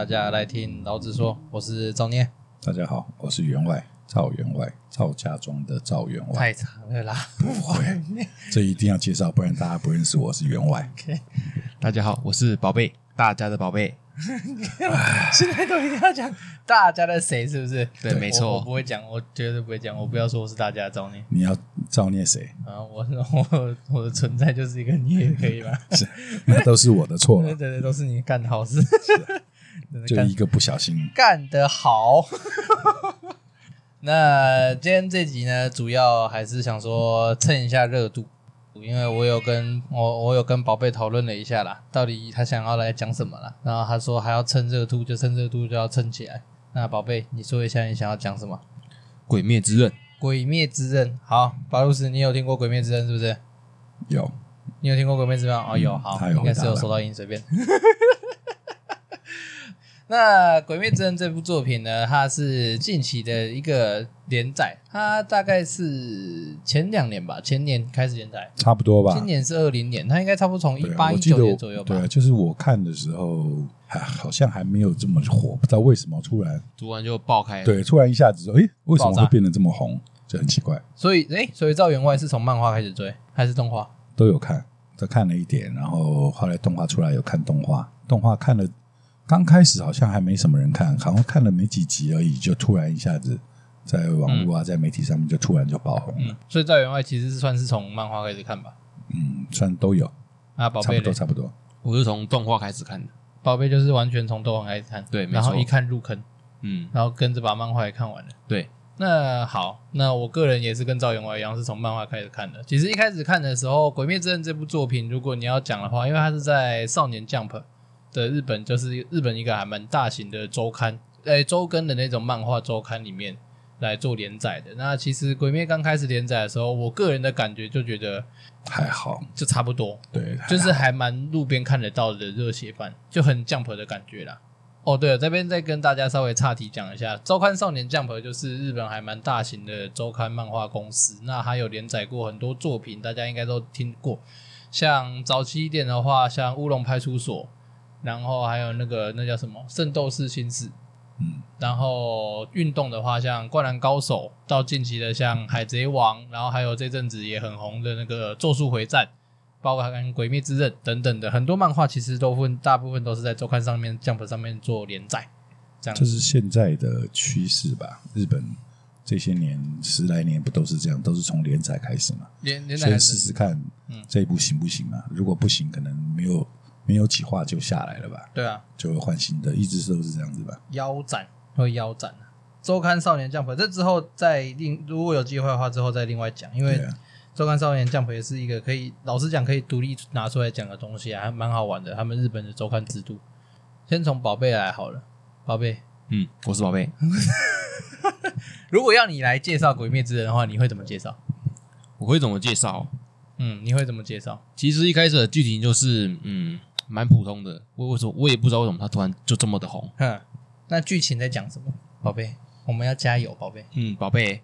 大家来听老子说，我是赵念。大家好，我是员外赵员外赵家庄的赵员外。太长了啦，不会，这一定要介绍，不然大家不认识我是员外。Okay. 大家好，我是宝贝，大家的宝贝。现在都一定要讲大家的谁是不是？对，没错，我不会讲，我绝对不会讲，我不要说我是大家的赵念。你要造孽谁啊？我 我我的存在就是一个孽，可以吧？是，那都是我的错了。对对对，都是你干的好事。就一个不小心干得好。那今天这集呢，主要还是想说蹭一下热度，因为我有跟我我有跟宝贝讨论了一下啦，到底他想要来讲什么啦。然后他说还要蹭热度，就蹭热度就要蹭起来。那宝贝，你说一下你想要讲什么？鬼灭之刃。鬼灭之刃。好，巴鲁斯，你有听过鬼灭之刃是不是？有。你有听过鬼灭之刃？哦，有。好，应该是有收到音，随便。那《鬼灭之刃》这部作品呢，它是近期的一个连载，它大概是前两年吧，前年开始连载，差不多吧。今年是二零年，它应该差不多从一八一九年左右吧。对啊，就是我看的时候，还好像还没有这么火，不知道为什么突然突然就爆开了。对，突然一下子说，诶，为什么会变得这么红？就很奇怪。所以，诶，所以赵员外是从漫画开始追，还是动画？都有看，都看了一点，然后后来动画出来有看动画，动画看了。刚开始好像还没什么人看，好像看了没几集而已，就突然一下子在网络啊，在媒体上面就突然就爆红了。嗯，所以赵员外其实是算是从漫画开始看吧？嗯，算都有啊，宝贝差不多差不多。我是从动画开始看的，宝贝就是完全从动画开始看，对，然后一看入坑，嗯，然后跟着把漫画也看完了。对，那好，那我个人也是跟赵员外一样，是从漫画开始看的。其实一开始看的时候，《鬼灭之刃》这部作品，如果你要讲的话，因为它是在少年 Jump。的日本就是日本一个还蛮大型的周刊，在周更的那种漫画周刊里面来做连载的。那其实《鬼灭》刚开始连载的时候，我个人的感觉就觉得还好，就差不多，对，就是还蛮路边看得到的热血番，就很 Jump 的感觉啦。哦，对了，这边再跟大家稍微岔题讲一下，周刊少年 Jump 就是日本还蛮大型的周刊漫画公司，那还有连载过很多作品，大家应该都听过。像早期一点的话，像《乌龙派出所》。然后还有那个那叫什么《圣斗士星矢》，嗯，然后运动的话，像《灌篮高手》，到近期的像《海贼王》，然后还有这阵子也很红的那个《咒术回战》，包括跟《鬼灭之刃》等等的很多漫画，其实都分大部分都是在周刊上面、Jump 上面做连载，这样这是现在的趋势吧？日本这些年十来年不都是这样，都是从连载开始嘛？连连载先试试看，嗯，这一部行不行嘛？如果不行，可能没有。没有企划就下来了吧？对啊，就会换新的，一直都是这样子吧。腰斩会腰斩周刊少年 Jump 这之后再另如果有机会的话，之后再另外讲。因为周刊少年 Jump 也是一个可以老实讲可以独立拿出来讲的东西，还蛮好玩的。他们日本的周刊制度，先从宝贝来好了。宝贝，嗯，我是宝贝。如果要你来介绍《鬼灭之刃》的话，你会怎么介绍？我会怎么介绍？嗯，你会怎么介绍？其实一开始的剧情就是，嗯。蛮普通的，我为什么我也不知道为什么他突然就这么的红。哼，那剧情在讲什么？宝贝，我们要加油，宝贝。嗯，宝贝，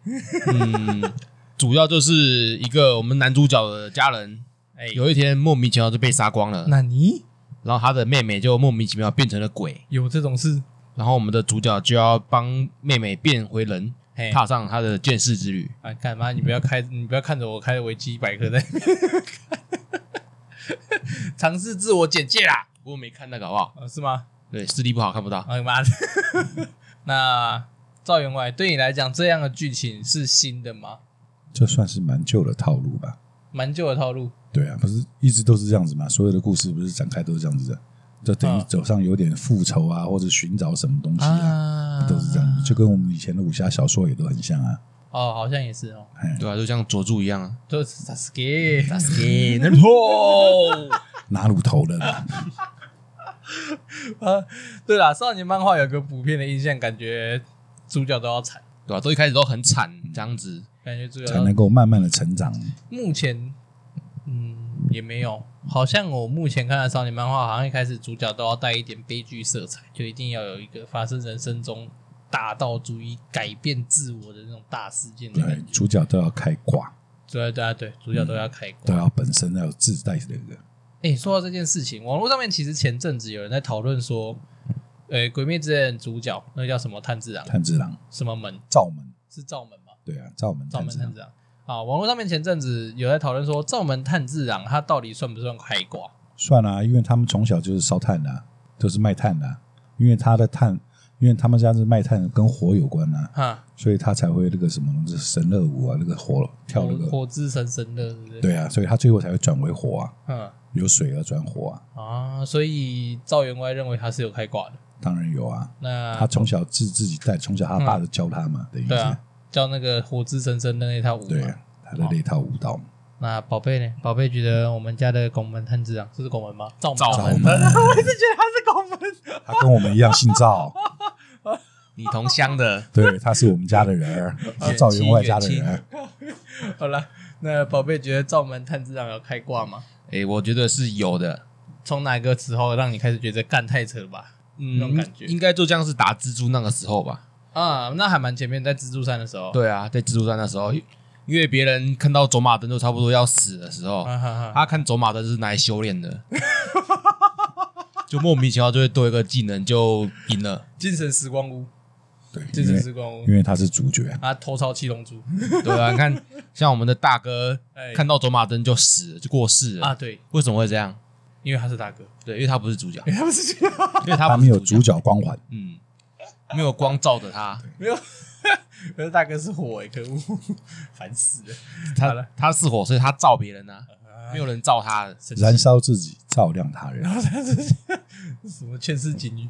嗯，主要就是一个我们男主角的家人，哎，有一天莫名其妙就被杀光了。那你？然后他的妹妹就莫名其妙变成了鬼，有这种事？然后我们的主角就要帮妹妹变回人，踏上他的见识之旅。啊，干嘛？你不要开，你不要看着我开的维基百科在。尝试自我简介啦，不过没看那个好不好？呃、是吗？对，视力不好看不到。哎呀妈的！那赵员外对你来讲，这样的剧情是新的吗？这算是蛮旧的套路吧。蛮旧的套路。对啊，不是一直都是这样子吗？所有的故事不是展开都是这样子的，就等于走上有点复仇啊，或者寻找什么东西啊，啊都是这样，就跟我们以前的武侠小说也都很像啊。哦，好像也是哦。对啊，就像佐助一样啊，就是 Sasuke，Sasuke，那头，拿乳头的 啊，对啦，少年漫画有个普遍的印象，感觉主角都要惨，对吧？都一开始都很惨，这样子，感觉主角才能够慢慢的成长。目前，嗯，也没有，好像我目前看的少年漫画，好像一开始主角都要带一点悲剧色彩，就一定要有一个发生人生中。大道主义改变自我的那种大事件，对，主角都要开挂，对对啊，对，主角都要开挂，都要本身要有自带的那个。哎，说到这件事情，网络上面其实前阵子有人在讨论说，诶，《鬼灭之刃》主角那个叫什么炭治郎？炭治郎什么门？灶门是灶门吗？对啊，灶门灶门炭治郎炭治郎啊！网络上面前阵子有在讨论说，灶门炭治郎他到底算不算开挂？算啊，因为他们从小就是烧炭的、啊，都、就是卖炭的、啊，因为他的炭。因为他们家是卖炭，跟火有关呐、啊，所以他才会那个什么，就是神乐舞啊，那个火跳那个火，之神神乐，对不对？对啊，所以他最后才会转为火啊，嗯由水而转火啊，啊，所以赵员外认为他是有开挂的，当然有啊，那他从小自自己带，从小他爸就教他嘛，等于是对啊，教那个火之神神的那套舞嘛，对啊，他的那套舞蹈嘛。那宝贝呢？宝贝觉得我们家的拱门炭治郎，这是拱门吗？赵门，灶门 我一直觉得他是拱门。他跟我们一样姓赵，你同乡的，对，他是我们家的人赵员 外家的人。好了，那宝贝觉得赵门炭治郎有开挂吗？哎，我觉得是有的。从哪个时候让你开始觉得干太扯了吧？嗯，那种感觉应该就像是打蜘蛛那个时候吧。啊，那还蛮前面，在蜘蛛山的时候。对啊，在蜘蛛山的时候，因为别人看到走马灯就差不多要死的时候，啊哈哈他看走马灯是拿来修炼的，就莫名其妙就会多一个技能就赢了。精神时光屋，对，精因为神时光因，为他是主角，他，偷抄七龙珠。对啊，你看像我们的大哥哎。看到走马灯就死了，就过世了。啊，对，为什么会这样？因为他是大哥，对，因为他不是主角，他不是主角，因为他没有主角光环，嗯，没有光照着他，没有，可是大哥是火哎，可恶，烦死了。他他是火，所以他照别人啊，没有人照他的。燃烧自己，照亮他人。什么劝世警语？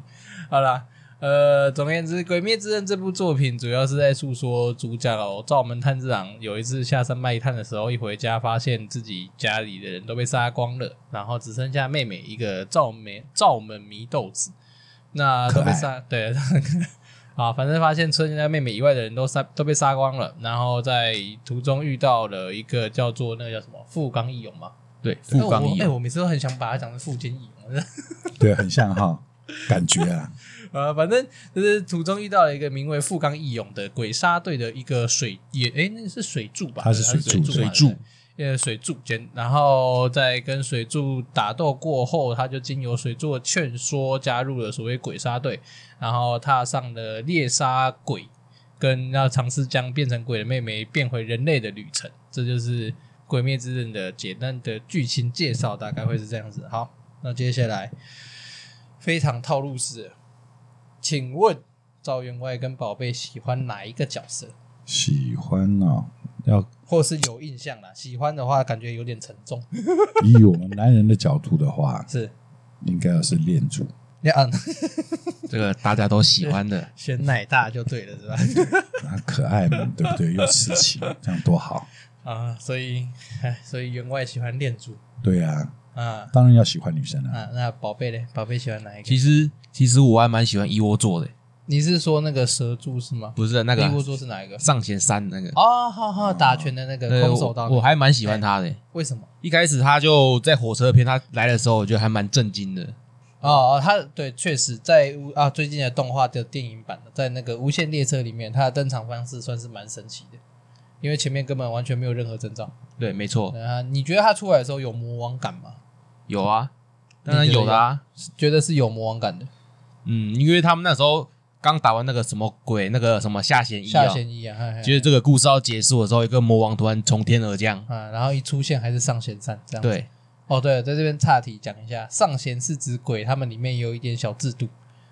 好啦，呃，总而言之，《鬼灭之刃》这部作品主要是在诉说主角哦，灶门炭治郎有一次下山卖炭的时候，一回家发现自己家里的人都被杀光了，然后只剩下妹妹一个灶门灶门祢豆子，那都被杀，对，啊，反正发现村家妹妹以外的人都杀都被杀光了，然后在途中遇到了一个叫做那个叫什么富冈义勇嘛，对，富冈义哎、勇，我每次都很想把它讲成富坚义勇。对，很像哈，感觉啊，呃，反正就是途中遇到了一个名为富冈义勇的鬼杀队的一个水也，诶，那是水柱吧？他是水柱柱，水柱，呃，水柱间，然后在跟水柱打斗过后，他就经由水柱的劝说，加入了所谓鬼杀队，然后踏上了猎杀鬼跟要尝试将变成鬼的妹妹变回人类的旅程。这就是《鬼灭之刃》的简单的剧情介绍，大概会是这样子。好。那接下来非常套路式，请问赵员外跟宝贝喜欢哪一个角色？喜欢哦，要或是有印象啦？喜欢的话，感觉有点沉重。以我们男人的角度的话，是应该要是恋主，你啊，这个大家都喜欢的。选奶大就对了，是吧？他可爱嘛，对不对？又痴情，这样多好。啊，所以，哎，所以员外喜欢恋主对啊，啊当然要喜欢女生啊。啊。那宝贝呢？宝贝喜欢哪一个？其实其实我还蛮喜欢一窝座的，你是说那个蛇柱是吗？不是那个一窝座是哪一个？上弦三那个，哦，好好，打拳的那个对空手道那个，我我还蛮喜欢他的。为什么？一开始他就在火车片，他来的时候，我觉得还蛮震惊的。哦哦，他对，确实在啊最近的动画的电影版的，在那个无限列车里面，他的登场方式算是蛮神奇的，因为前面根本完全没有任何征兆。对，没错，啊，你觉得他出来的时候有魔王感吗？有啊，当然有的啊。觉得是有魔王感的。嗯，因为他们那时候刚打完那个什么鬼，那个什么下弦一啊，下弦一啊，嘿嘿觉得这个故事要结束的时候，一个魔王突然从天而降。啊，然后一出现还是上弦三这样子。对，哦，对了，在这边岔题讲一下，上弦是指鬼，他们里面有一点小制度，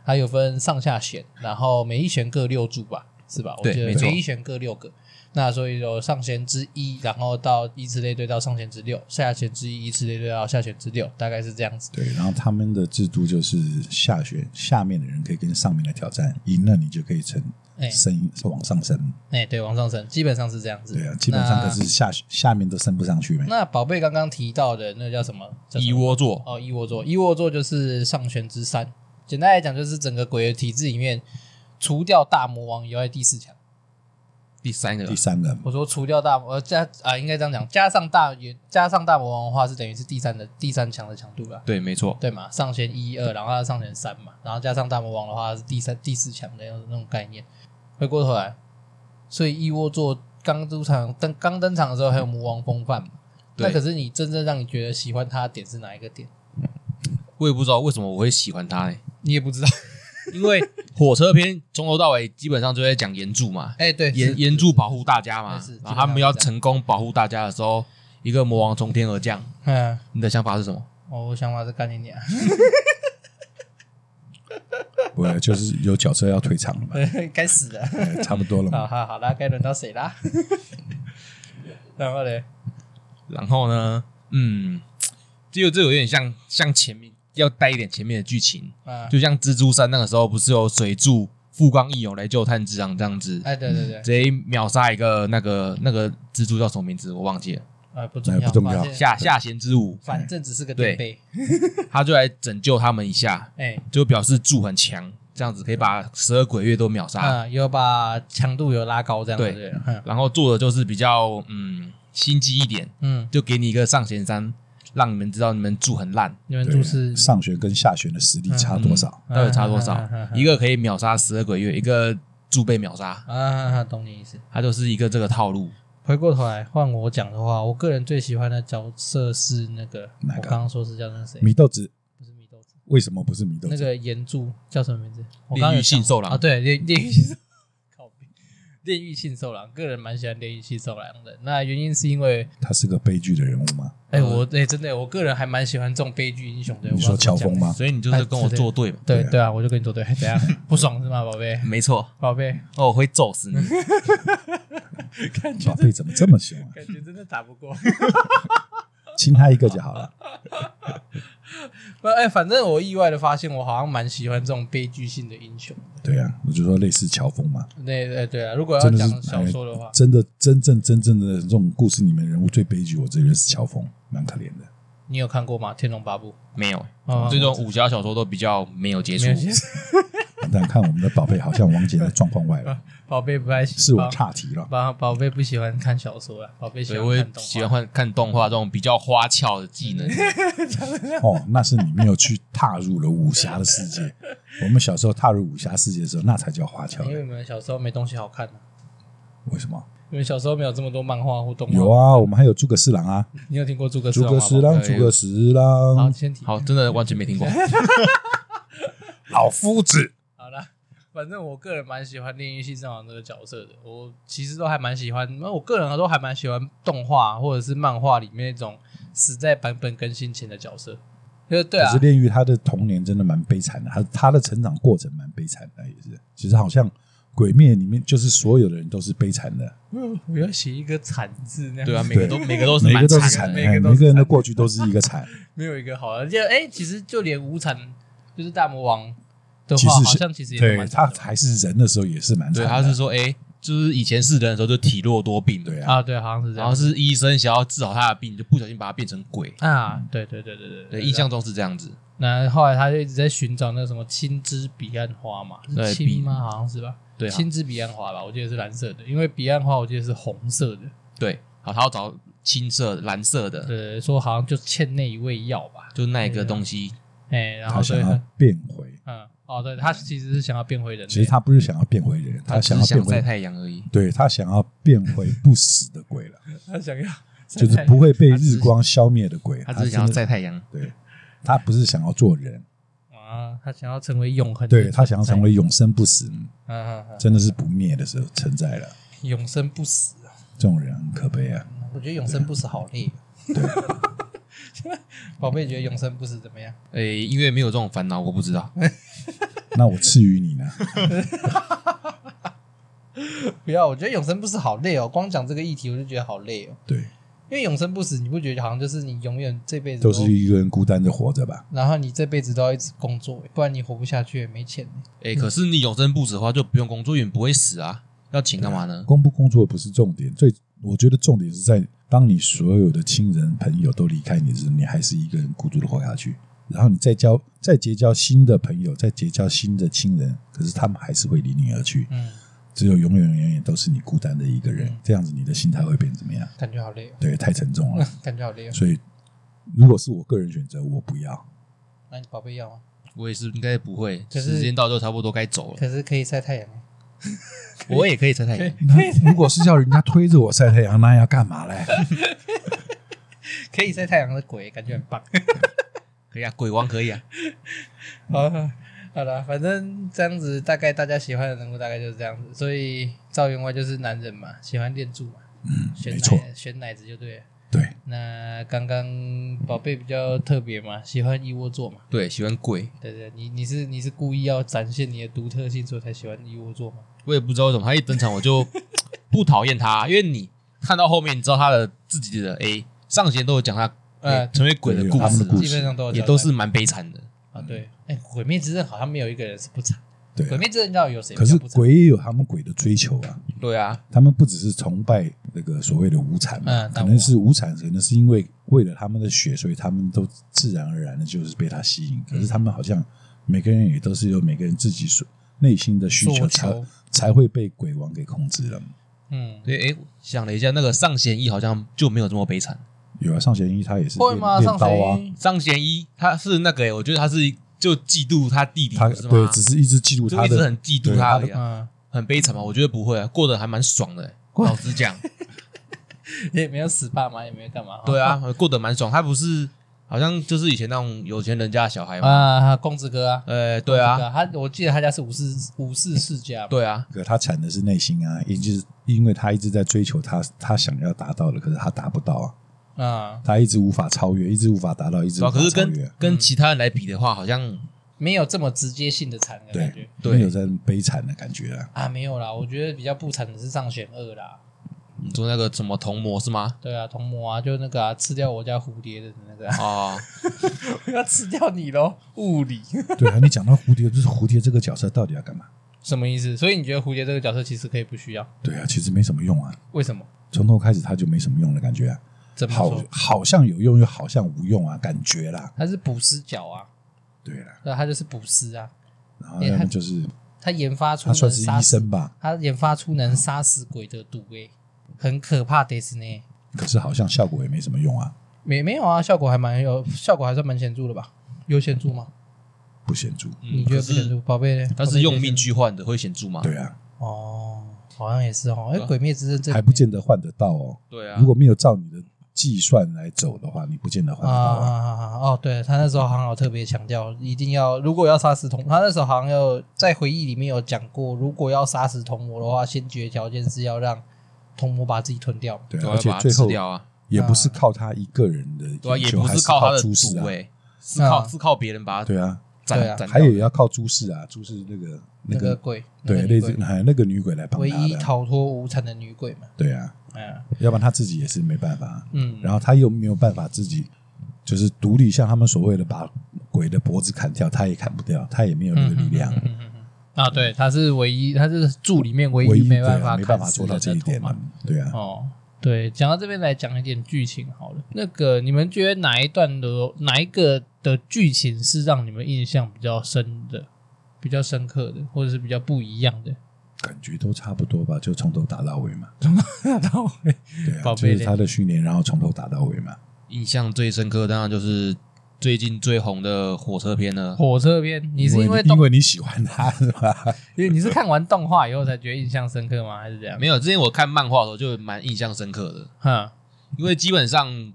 它有分上下弦，然后每一弦各六柱吧，是吧？对我觉得每一弦各六个。那所以有上弦之一，然后到依次类推到上弦之六，下弦之一，依次类推到下弦之六，大概是这样子。对，然后他们的制度就是下弦下面的人可以跟上面的挑战，赢了你就可以成哎升是往上升。哎，对，往上升，基本上是这样子。对啊，基本上那可是下下面都升不上去没。那宝贝刚刚提到的那个叫什么？叫什么猗窝座，哦，一窝座，一窝座就是上弦之三。简单来讲，就是整个鬼的体制里面，除掉大魔王以外第四强。第三个第三个我说除掉大魔，呃加啊，应该这样讲，加上大也加上大魔王的话，是等于是第三的第三强的强度了，对，没错，对嘛？上弦一二，然后他上弦三嘛，然后加上大魔王的话是第三第四强的那种那种概念。回过头来，所以一窝座刚出场登刚登场的时候还有魔王风范嘛？对那可是你真正让你觉得喜欢他的点是哪一个点？我也不知道为什么我会喜欢他呢，你也不知道，因为火车篇从头到尾基本上就在讲岩柱嘛，哎，对，岩岩柱保护大家嘛然后他们要成功保护大家的时候，一个魔王从天而降。嗯，你的想法是什么？哦，我想法是干你娘，不会，就是有角色要退场了嘛，该死的。哎差不多了嘛。好好好啦，该轮到谁啦？然后呢？然后呢？嗯，这个这有点像像前面要带一点前面的剧情，啊，就像蜘蛛山那个时候不是有水柱富冈义勇来救炭治郎这样子，哎，对对对，直接秒杀一个那个那个蜘蛛叫什么名字我忘记了，啊，不重要，哎不重要。下下弦之舞，反正只是个垫背。他就来拯救他们一下，哎，就表示柱很强，这样子可以把十二鬼月都秒杀。嗯，有把强度有拉高，这样子。对。嗯然后做的就是比较嗯心机一点，嗯，就给你一个上弦山，让你们知道你们柱很烂，你们对注是上旋跟下旋的实力差多少？到底差多少一个可以秒杀十二鬼月，一个柱被秒杀，啊，懂你意思。它就是一个这个套路。回过头来换我讲的话，我个人最喜欢的角色是那个，我刚刚说是叫那个谁？米豆子不是米豆子，为什么不是米豆子？那个岩柱叫什么名字？我刚刚有炼狱信受狼讲啊，对，炼炼狱炼狱性受狼，个人蛮喜欢炼狱性受狼的。那原因是因为，他是个悲剧的人物吗？哎，我哎真的，我个人还蛮喜欢这种悲剧英雄的。你说乔峰吗？所以你就是跟我作对嘛？对对啊，我就跟你作对，怎样不爽是吗，宝贝？没错，宝贝，哦，我会揍死你。感觉宝贝怎么这么凶啊？感觉真的打不过。亲他一个就好了。不，哎，反正我意外的发现，我好像蛮喜欢这种悲剧性的英雄。对啊，我就说类似乔峰嘛，对对对啊，如果要讲小说的话哎，真的真正真正的这种故事里面人物最悲剧，我这边是乔峰，蛮可怜的。你有看过吗？《天龙八部没有，哦这种武侠小说都比较没有接》触。但看我们的宝贝好像王姐的状况外了，宝贝不爱喜是我岔题了。宝宝贝不喜欢看小说啊，宝贝喜欢看动。喜欢看看动画这种比较花俏的技能。哦，那是你没有去踏入了武侠的世界。我们小时候踏入武侠世界的时候，那才叫花俏因。为你们小时候没东西好看啊为什么？因为小时候没有这么多漫画或动画。有啊，我们还有诸葛四郎啊，你有听过诸葛四郎诸葛？四郎，诸葛四好，郎，先提。好，真的完全没听过。老夫子。反正我个人蛮喜欢炼狱信长这个角色的，我其实都还蛮喜欢。那我个人都还蛮喜欢动画或者是漫画里面那种死在版本更新前的角色。就是对啊可是，炼狱他的童年真的蛮悲惨的，他他的成长过程蛮悲惨的，也是。其实好像鬼灭里面就是所有的人都是悲惨的，嗯我要写一个惨字那样。对啊，每个都 每个都是每个。都是惨，每个人的过去都是一个惨。没有一个好的。就哎、其实就连无惨，就是大魔王的话，其实好像其实也都对他蛮惨的还是人的时候也是蛮惨的。对，他是说，哎，就是以前是人的时候就体弱多病，对啊，啊，对，好像是这样。然后是医生想要治好他的病，就不小心把他变成鬼。啊，对对对对对对，印象中是这样子。那后来他就一直在寻找那个什么青之彼岸花嘛，对彼是青吗？好像是吧？对啊青之彼岸花吧，我记得是蓝色的，因为彼岸花我记得是红色的。对，好，他要找青色、蓝色的，对，说好像就欠那一味药吧。就那一个东西。哎，然他后所以变回，嗯，哦，对他其实是想要变回人类，其实他不是想要变回人，他想要变回，太阳而已。对他想要变回不死的鬼了，他想要 就是不会被日光消灭的鬼。他只是想要晒太阳。对，他不是想要做人，啊，他想要成为永恒对他想要成为永生不死，嗯嗯嗯真的是不灭的时候存在了。永生不死啊。这种人很可悲啊！我觉得永生不死好累。对，宝贝觉得永生不死怎么样？诶，因为没有这种烦恼，我不知道。那我赐予你呢？不要，我觉得永生不死好累哦。光讲这个议题，我就觉得好累哦。对，因为永生不死，你不觉得好像就是你永远这辈子都是一个人孤单的活着吧？然后你这辈子都要一直工作，不然你活不下去，也没钱。诶，可是你永生不死的话，就不用工作，也不会死啊。要请干嘛呢？工不工作不是重点，最我觉得重点是在当你所有的亲人朋友都离开你的时候，你还是一个人孤独的活下去。然后你再交再结交新的朋友，再结交新的亲人，可是他们还是会离你而去。嗯，只有永远永远都是你孤单的一个人嗯，这样子你的心态会变怎么样？感觉好累哦，对，太沉重了。感觉好累哦。所以，如果是我个人选择，我不要。那你宝贝要吗？我也是应该不会。可是时间到就差不多该走了。可是可以晒太阳。我也可以晒太阳。那如果是叫人家推着我晒太阳，那要干嘛嘞？可以晒太阳的鬼，感觉很棒。可以啊，鬼王可以啊。好，好了，反正这样子，大概大家喜欢的人物大概就是这样子。所以赵员外就是男人嘛，喜欢练柱嘛，嗯，选奶没错，选奶子就对了。对，那刚刚宝贝比较特别嘛，喜欢一窝座嘛。对，喜欢鬼。对对，你你是你是故意要展现你的独特性，所以才喜欢一窝座吗？我也不知道为什么他一登场我就 不讨厌他，因为你看到后面，你知道他的自己的 A 上弦都有讲他呃成为鬼的故事，他们的故事基本上都有也都是蛮悲惨的。啊。对，哎，鬼灭之刃好像没有一个人是不惨。对啊鬼灭之刃到底有谁可是？鬼也有他们鬼的追求啊，对啊，他们不只是崇拜那个所谓的无产嘛，嗯可能是无产，可能是因为为了他们的血，所以他们都自然而然的就是被他吸引。可是他们好像每个人也都是有每个人自己所内心的需求才求才会被鬼王给控制了。嗯，对，哎，想了一下，那个上弦一好像就没有这么悲惨。有啊，上弦一他也是练会吗？上练刀啊，谁？上弦一他是那个，诶我觉得他是就嫉妒他弟弟，他不是吗？对只是一直嫉妒他一直很嫉妒对他的他而已啊，嗯，很悲惨嘛。我觉得不会啊，过得还蛮爽的。过老实讲，也没有死爸妈，也没有干嘛。对啊，过得蛮爽。他不是好像就是以前那种有钱人家的小孩嘛？啊，公子哥啊，呃，对啊，公子哥他我记得他家是武士武士世家嘛。对啊，可他惨的是内心啊，也就是因为他一直在追求他他想要达到的，可是他达不到啊，啊，他一直无法超越，一直无法达到，一直无对啊。可是法超越跟。跟其他人来比的话，好像没有这么直接性的惨的感觉对，对没有在悲惨的感觉啊。啊，没有啦。我觉得比较不惨的是上弦二啦。你说那个什么童魔是吗？对啊，童魔啊，就那个啊，吃掉我家蝴蝶的那个啊，哦，要吃掉你喽，物理 对啊，你讲到蝴蝶，就是蝴蝶这个角色到底要干嘛？什么意思？所以你觉得蝴蝶这个角色其实可以不需要？对啊，其实没什么用啊，为什么？从头开始他就没什么用的感觉怎么说？好像有用又好像无用啊，感觉啦。他是捕师角啊，对啦，对啊，他就是捕尸啊，然后要么就是他研发出他算是医死，生吧，他研发出能杀死鬼的毒诶，很可怕的是呢。可是好像效果也没什么用啊，没没有啊，效果还蛮有，效果还算蛮显著的吧？有显著吗？不显著。你觉得不显著？宝贝呢？他是用命去换的，会显著吗？对啊，哦，好像也是哦。哎，对啊鬼灭之刃这里还不见得换得到哦。对啊如，果没有照你的计算来走的话，你不见得换得啊到啊。啊啊！哦，对他那时候好像有特别强调，一定要如果要杀死同，他那时候好像有在回忆里面有讲过，如果要杀死同魔的话，先决条件是要让同魔把自己吞掉。对而且最后掉啊，也不是靠他一个人的对啊，也，不是靠他的主位是靠啊是靠别人把他对啊，对啊。还有也要靠朱氏啊，朱氏那个那那个个鬼，对，那个女鬼类似还有那个女鬼来帮唯一，逃脱无产的女鬼嘛。对啊，嗯要不然他自己也是没办法。嗯，然后他又没有办法自己就是独立，像他们所谓的把鬼的脖子砍掉，他也砍不掉，他也没有那个力量。嗯嗯嗯啊，对，他是唯一，他是柱里面唯唯一一没办法啊没办法做到这一点嘛嘛。对啊，哦，对，讲到这边来讲一点剧情好了。那个你们觉得哪一段的哪一个的剧情是让你们印象比较深的、比较深刻的，或者是比较不一样的？感觉都差不多吧，就从头打到尾嘛。从头打到尾。对啊就是他的训练，然后从头打到尾嘛。印象最深刻，当然就是最近最红的火车片了。火车片，你是因为因动，为你喜欢他是吧？因为你是看完动画以后才觉得印象深刻吗？还是这样？没有，之前我看漫画的时候就蛮印象深刻的，哈，因为基本上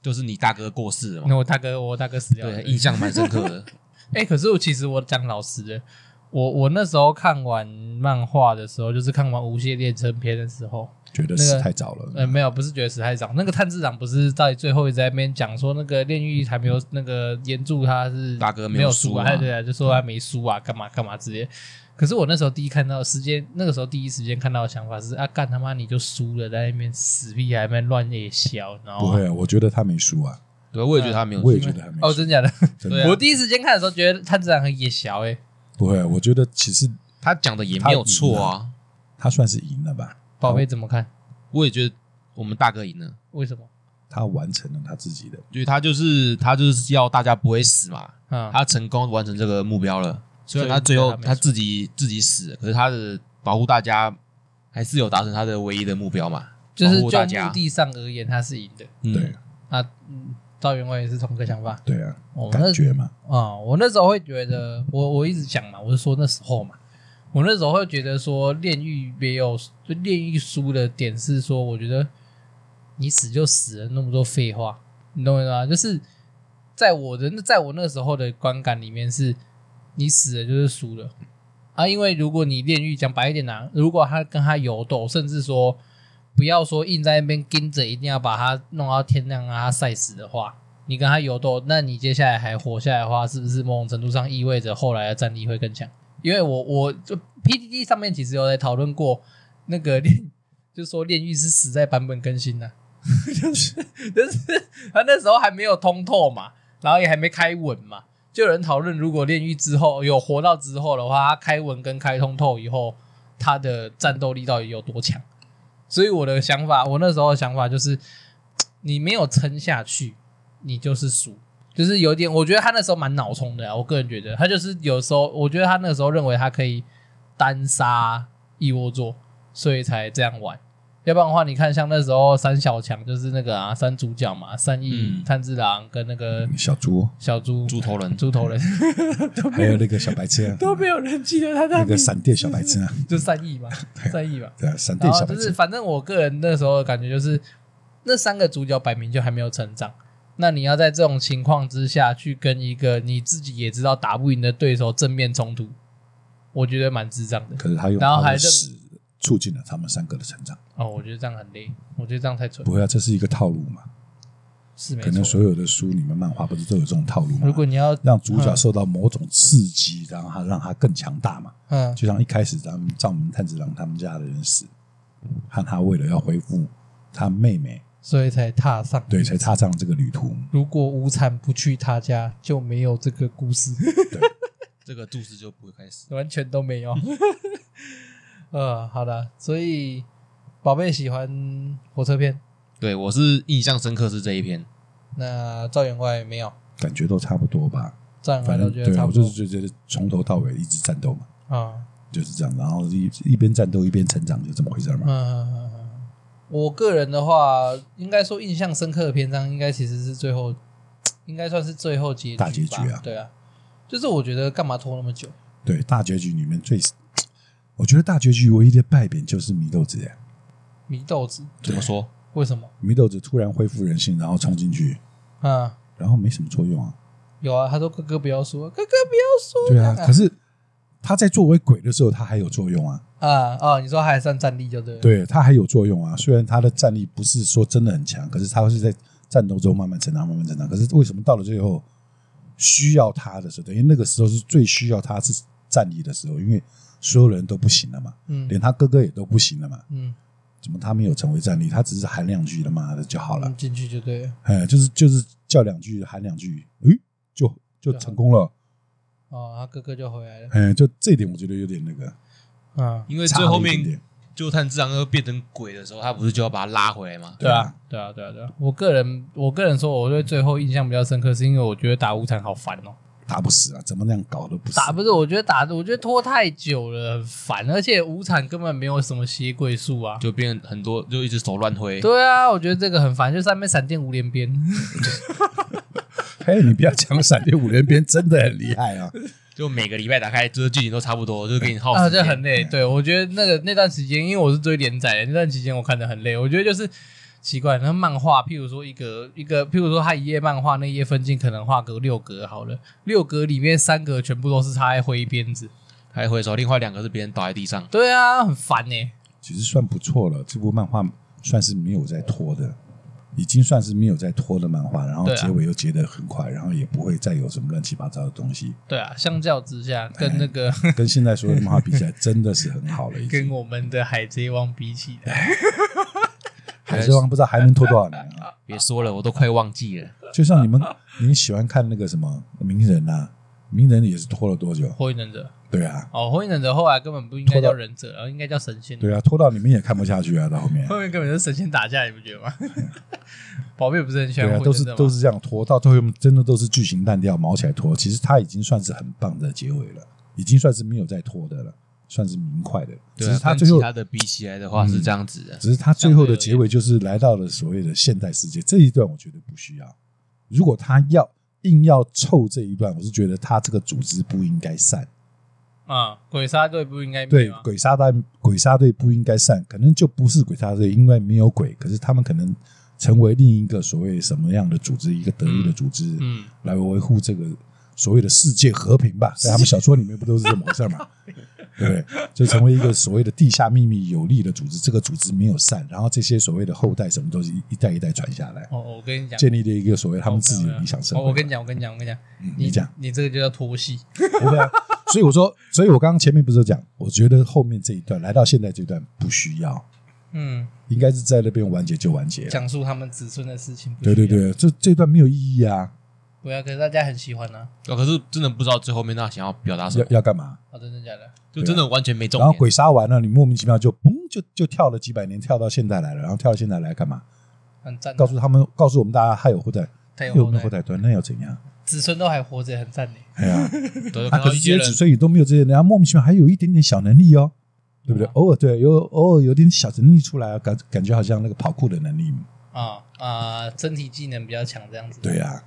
就是你大哥过世了嘛，那我大哥，我大哥死掉了。对，印象蛮深刻的。哎、可是我其实我讲老实的，我我那时候看完漫画的时候，就是看完《无限列车篇》的时候，觉得死太早了。呃，没有，不是觉得死太早。那个探治长不是在最后一直在那边讲说，那个炼狱还没有那个炎柱他是大哥没没有输啊，啊对啊，就说他没输啊，干嘛干嘛之类。可是我那时候第一看到时间，那个时候第一时间看到的想法是啊，干他妈你就输了，在那边死屁还在那边乱夜宵，然后不会啊，我觉得他没输啊，对，我也觉得他没有输，我也觉得他没哦，输。真假的？真的对啊我第一时间看的时候觉得探治长很夜宵哎，不会啊，我觉得其实他讲的也没有错啊。他算是赢了吧？宝贝怎么看？我也觉得我们大哥赢了，为什么？他完成了他自己的。因为他就是他就是要大家不会死嘛，嗯，他成功完成这个目标了。虽然他所以最后他自己自己死了，可是他的保护大家还是有达成他的唯一的目标嘛，就是就保护大家目。的上而言，他是赢的。嗯对啊，嗯，赵员外也是同个想法。对啊哦，感觉嘛，啊、我那时候会觉得，我我一直讲嘛，我是说那时候嘛，我那时候会觉得说炼狱没有就炼狱输的点是说，我觉得你死就死了，那么多废话，你懂我意思吗？就是在我的在我那时候的观感里面是，你死了就是输了啊！因为如果你炼狱讲白一点呢、如果他跟他游斗，甚至说不要说硬在那边盯着，一定要把他弄到天亮让他晒死的话，你跟他游斗，那你接下来还活下来的话，是不是某种程度上意味着后来的战力会更强？因为我我就 PDD 上面其实有在讨论过那个炼，就说炼狱是死在版本更新的、啊，就是就是他那时候还没有通透嘛，然后也还没开稳嘛。就有人讨论，如果炼狱之后有活到之后的话，他开稳跟开通透以后，他的战斗力到底有多强？所以我的想法，我那时候的想法就是，你没有撑下去，你就是输，就是有点。我觉得他那时候蛮脑冲的啊，我个人觉得。他就是有时候，我觉得他那时候认为他可以单杀一窝座，所以才这样玩。要不然的话，你看像那时候三小强就是那个啊，三主角嘛，三亿、炭治郎跟那个小猪、小猪、猪头人、猪头人，还有那个小白痴啊，都没有人记得他的那个闪电小白痴啊，就三亿嘛，三亿嘛，对啊，闪电小白痴。就是反正我个人那时候的感觉就是，那三个主角摆明就还没有成长，那你要在这种情况之下去跟一个你自己也知道打不赢的对手正面冲突，我觉得蛮智障的。可是他用然后还促进了他们三个的成长。哦，我觉得这样很累，我觉得这样太蠢。不会啊，这是一个套路嘛？是没错。可能所有的书里面漫画不是都有这种套路吗？如果你要让主角受到某种刺激，然后他让他更强大嘛？嗯，就像一开始咱们藏门探子郎他们家的人死，和他为了要恢复他妹妹，所以才踏上对，才踏上这个旅途。如果无惨不去他家，就没有这个故事。对，这个故事就不会开始，完全都没有。呃，好的，所以宝贝喜欢火车片，对我是印象深刻是这一篇。那赵员外没有，感觉都差不多吧。赵员外都觉得差不多，我就是觉得从头到尾一直战斗嘛，啊，就是这样，然后一一边战斗一边成长，就这么回事嘛。嗯，我个人的话，应该说印象深刻的篇章，应该其实是最后，应该算是最后结局大结局啊。对啊，就是我觉得干嘛拖那么久？对，大结局里面最。我觉得大结局唯一的败笔就是祢豆子呀。祢豆子怎么说？为什么？祢豆子突然恢复人性，然后冲进去，嗯，然后没什么作用啊。有啊，他说：“哥哥不要说，哥哥不要说。”对啊，可是他在作为鬼的时候，他还有作用啊。啊哦，你说还算战力就对了。对，他还有作用啊。虽然他的战力不是说真的很强，可是他是在战斗中慢慢成长，慢慢成长。可是为什么到了最后需要他的时候，等于那个时候是最需要他是战力的时候，因为。所有人都不行了嘛，嗯，连他哥哥也都不行了嘛，嗯，怎么他没有成为战力？他只是喊两句的嘛，就好了，进去就对了，哎，就是就是叫两句，喊两句，诶，就就成功了，哦，他哥哥就回来了，哎，就这一点我觉得有点那个，嗯，因为最后面就炭治郎要变成鬼的时候，他不是就要把他拉回来吗？对啊，对啊，对啊，对啊，我个人我个人说，我对最后印象比较深刻，是因为我觉得打无惨好烦哦。打不死啊！怎么那样搞都不死。打不是，我觉得打，我觉得拖太久了，很烦。而且无惨根本没有什么血鬼术啊，就变很多，就一直手乱挥。对啊，我觉得这个很烦，就上面闪电五连鞭。嘿，你不要讲闪电五连鞭，真的很厉害啊！就每个礼拜打开，就是剧情都差不多，就给你耗时啊，就很累。对，我觉得那个那段时间，因为我是追连载的，那段期间我看的很累。我觉得就是。奇怪，那漫画，譬如说一个一个，譬如说他一页漫画，那一页分镜可能画个六格好了，六格里面三格全部都是他在挥鞭子，他在挥手，另外两个是别人倒在地上。对啊，很烦呢。其实算不错了，这部漫画算是没有在拖的，已经算是没有在拖的漫画，然后结尾又结得很快，然后也不会再有什么乱七八糟的东西。对啊，相较之下，跟那个 跟现在所有的漫画比起来，真的是很好了。跟我们的海贼王比起来。海贼王不知道还能拖多少年啊！别说了，我都快忘记了。就像你们，你们喜欢看那个什么鸣人啊？鸣人也是拖了多久？火影忍者。对啊。哦，火影忍者后来根本不应该叫忍者，然后应该叫神仙。对啊，拖到你们也看不下去啊！到后面，后面根本就是神仙打架，你不觉得吗？宝贝不是很喜欢。对啊，都是都是这样拖，到最后真的都是剧情烂掉，毛起来拖。其实他已经算是很棒的结尾了，已经算是没有再拖的了。算是明快的，只是他最后他的比起来的话是这样子的，只是他最后的结尾就是来到了所谓的现代世界这一段，我觉得不需要。如果他要硬要凑这一段，我是觉得他这个组织不应该散啊，鬼杀队不应该对鬼杀队鬼杀队不应该散，可能就不是鬼杀队，因为没有鬼，可是他们可能成为另一个所谓什么样的组织，一个得力的组织，嗯，来维护这个所谓的世界和平吧，在他们小说里面不都是这么回事嘛？对不对？就成为一个所谓的地下秘密有力的组织，这个组织没有散，然后这些所谓的后代什么都是一代一代传下来。哦，我跟你讲，建立了一个所谓他们自己的理想生活。我跟你讲，我跟你讲，我跟你讲，你讲，你这个就叫拖戏。不会啊，所以我说，所以我刚刚前面不是讲，我觉得后面这一段来到现在这段不需要，嗯，应该是在那边完结就完结，讲述他们子孙的事情。对对对，这这段没有意义啊。不要，可是大家很喜欢呢。哦，可是真的不知道最后面他想要表达什么，要要干嘛？哦，真的假的？就真的完全没重点。然后鬼杀完了，你莫名其妙就嘣，就就跳了几百年，跳到现在来了。然后跳到现在来干嘛？很赞。告诉他们，告诉我们大家，还有后代，还有没有后代？对，那要怎样？子孙都还活着，很赞呢。哎呀，他可是这些子孙也都没有这些，人家莫名其妙还有一点点小能力哦，对不对？偶尔对，有偶尔有点小能力出来，感感觉好像那个跑酷的能力啊啊，身体技能比较强，这样子。对啊。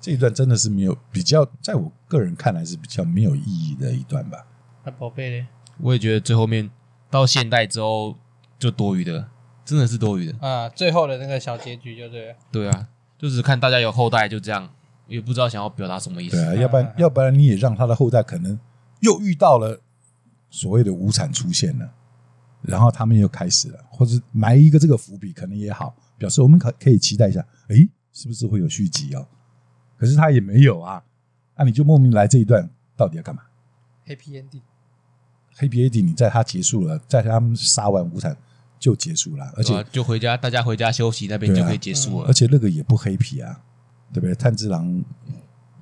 这一段真的是没有比较，在我个人看来是比较没有意义的一段吧。那宝贝呢？我也觉得最后面到现代之后就多余的，真的是多余的啊！最后的那个小结局就对了。对啊，就是看大家有后代就这样，也不知道想要表达什么意思。对啊，要不然要不然你也让他的后代可能又遇到了所谓的无产出现了，然后他们又开始了，或者埋一个这个伏笔，可能也好，表示我们可可以期待一下，诶，是不是会有续集哦？可是他也没有啊，那、啊、你就莫名来这一段到底要干嘛？Happy ending，Happy ending，你在他结束了，在他们杀完无产就结束了，而且、啊、就回家，大家回家休息那边就可以结束了、啊嗯。而且那个也不黑皮啊，对不对？炭治郎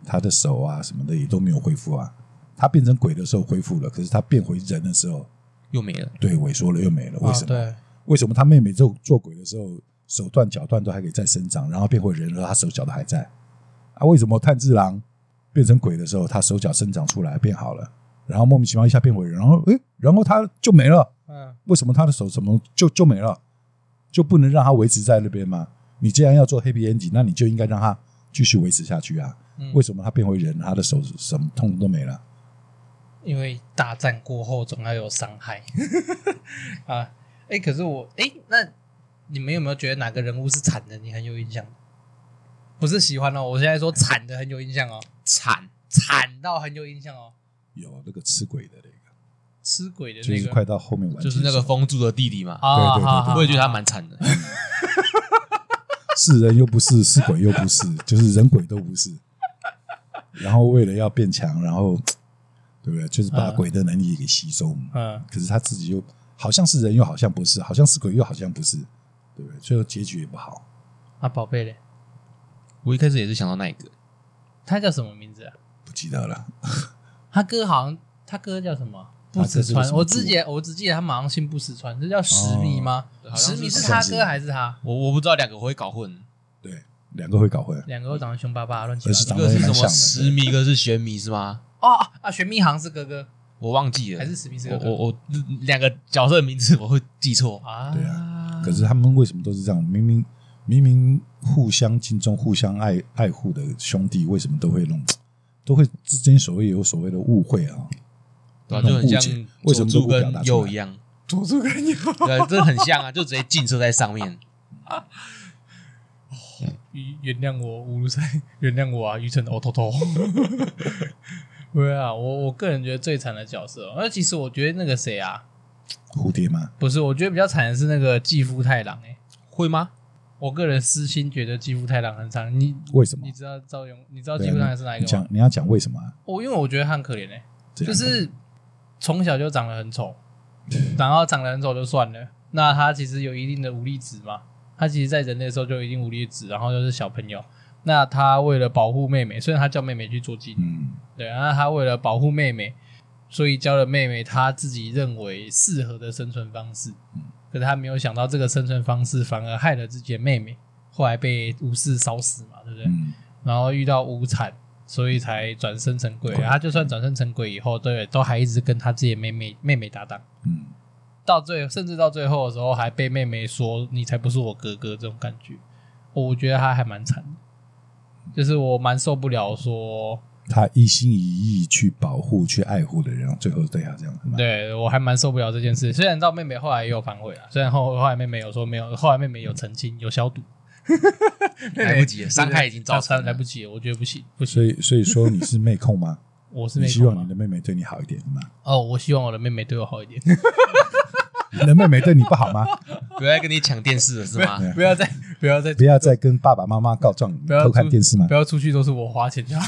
他的手啊什么的也都没有恢复啊，他变成鬼的时候恢复了，可是他变回人的时候又没了，对，萎缩了又没了，为什么？对、为什么他妹妹做做鬼的时候手断脚断都还可以再生长，然后变回人了，他手脚都还在？啊，为什么炭治郎变成鬼的时候，他手脚生长出来变好了，然后莫名其妙一下变回人，然后诶，然后他就没了。嗯，为什么他的手怎么就就没了？就不能让他维持在那边吗？你既然要做 happy ending，那你就应该让他继续维持下去啊。嗯，为什么他变回人，他的手什么痛都没了？因为大战过后总要有伤害 啊。哎，可是我哎，那你们有没有觉得哪个人物是惨的？你很有印象？不是喜欢哦，我现在说惨的很有印象哦，惨惨到很有印象哦。有那个吃鬼的那个，吃鬼的那个，就是快到后面完，就是那个封住的弟弟嘛。啊、对对对，对，我也觉得他蛮惨的。是人又不是，是鬼又不是，就是人鬼都不是。然后为了要变强，然后对不对？就是把鬼的能力给吸收。嗯。可是他自己又好像是人，又好像不是；好像是鬼，又好像不是，对不对？最后结局也不好。啊，宝贝嘞。我一开始也是想到那一个，他叫什么名字啊？不记得了。他哥好像，他哥叫什么？不死川。我只记，我只记得他马上姓不死川，这叫石迷吗？石迷是他哥还是他？我我不知道，两个会搞混。对，两个会搞混，两个都长得凶巴巴，乱七八糟。一个是什么石弥，一个是玄迷是吗？哦啊，玄弥好像是哥哥，我忘记了。还是石弥是哥哥？我我两个角色的名字我会记错啊。对啊，可是他们为什么都是这样？明明。明明互相敬重、互相爱爱护的兄弟，为什么都会弄，都会之间所谓有所谓的误会啊？对，就很像为什么都不表达出来一样？佐助跟右，对，这很像啊，就直接 映射在上面。原谅我，乌鲁塞，原谅我啊，愚蠢的欧托托。对啊，我我个人觉得最惨的角色，那其实我觉得那个谁啊，蝴蝶吗？不是，我觉得比较惨的是那个继父太郎、欸，哎，会吗？我个人私心觉得继父太郎很惨，你为什么？你知道赵勇？你知道继父太郎是哪一个吗？讲你要讲为什么、啊？我因为我觉得他很可怜哎、欸，就是从小就长得很丑，然后长得很丑就算了，那他其实有一定的武力值嘛，他其实在人类的时候就有一定武力值，然后就是小朋友，那他为了保护妹妹，虽然他叫妹妹去做妓女，嗯，对，然后他为了保护妹妹，所以教了妹妹他自己认为适合的生存方式，嗯。可是他没有想到，这个生存方式反而害了自己的妹妹，后来被武士烧死嘛，对不对？嗯、然后遇到无惨，所以才转生成鬼。他就算转生成鬼以后，对，都还一直跟他自己的妹妹妹妹搭档。嗯，到最甚至到最后的时候，还被妹妹说：“你才不是我哥哥。”这种感觉，我觉得他还蛮惨的，就是我蛮受不了说。他一心一意去保护、去爱护的人，最后对他这样，对我还蛮受不了这件事。虽然到妹妹后来也有反悔了，虽然后后来妹妹有说没有，后来妹妹有澄清、有消毒，来不及了，伤害已经造成，来不及了，我觉得不行，不行。所以，所以说你是妹控吗？我是妹控，希望你的妹妹对你好一点吗？哦，我希望我的妹妹对我好一点。你的妹妹对你不好吗？不要再跟你抢电视了是吗？不要再，不要再，不要再跟爸爸妈妈告状，偷看电视吗？不要出去都是我花钱就好，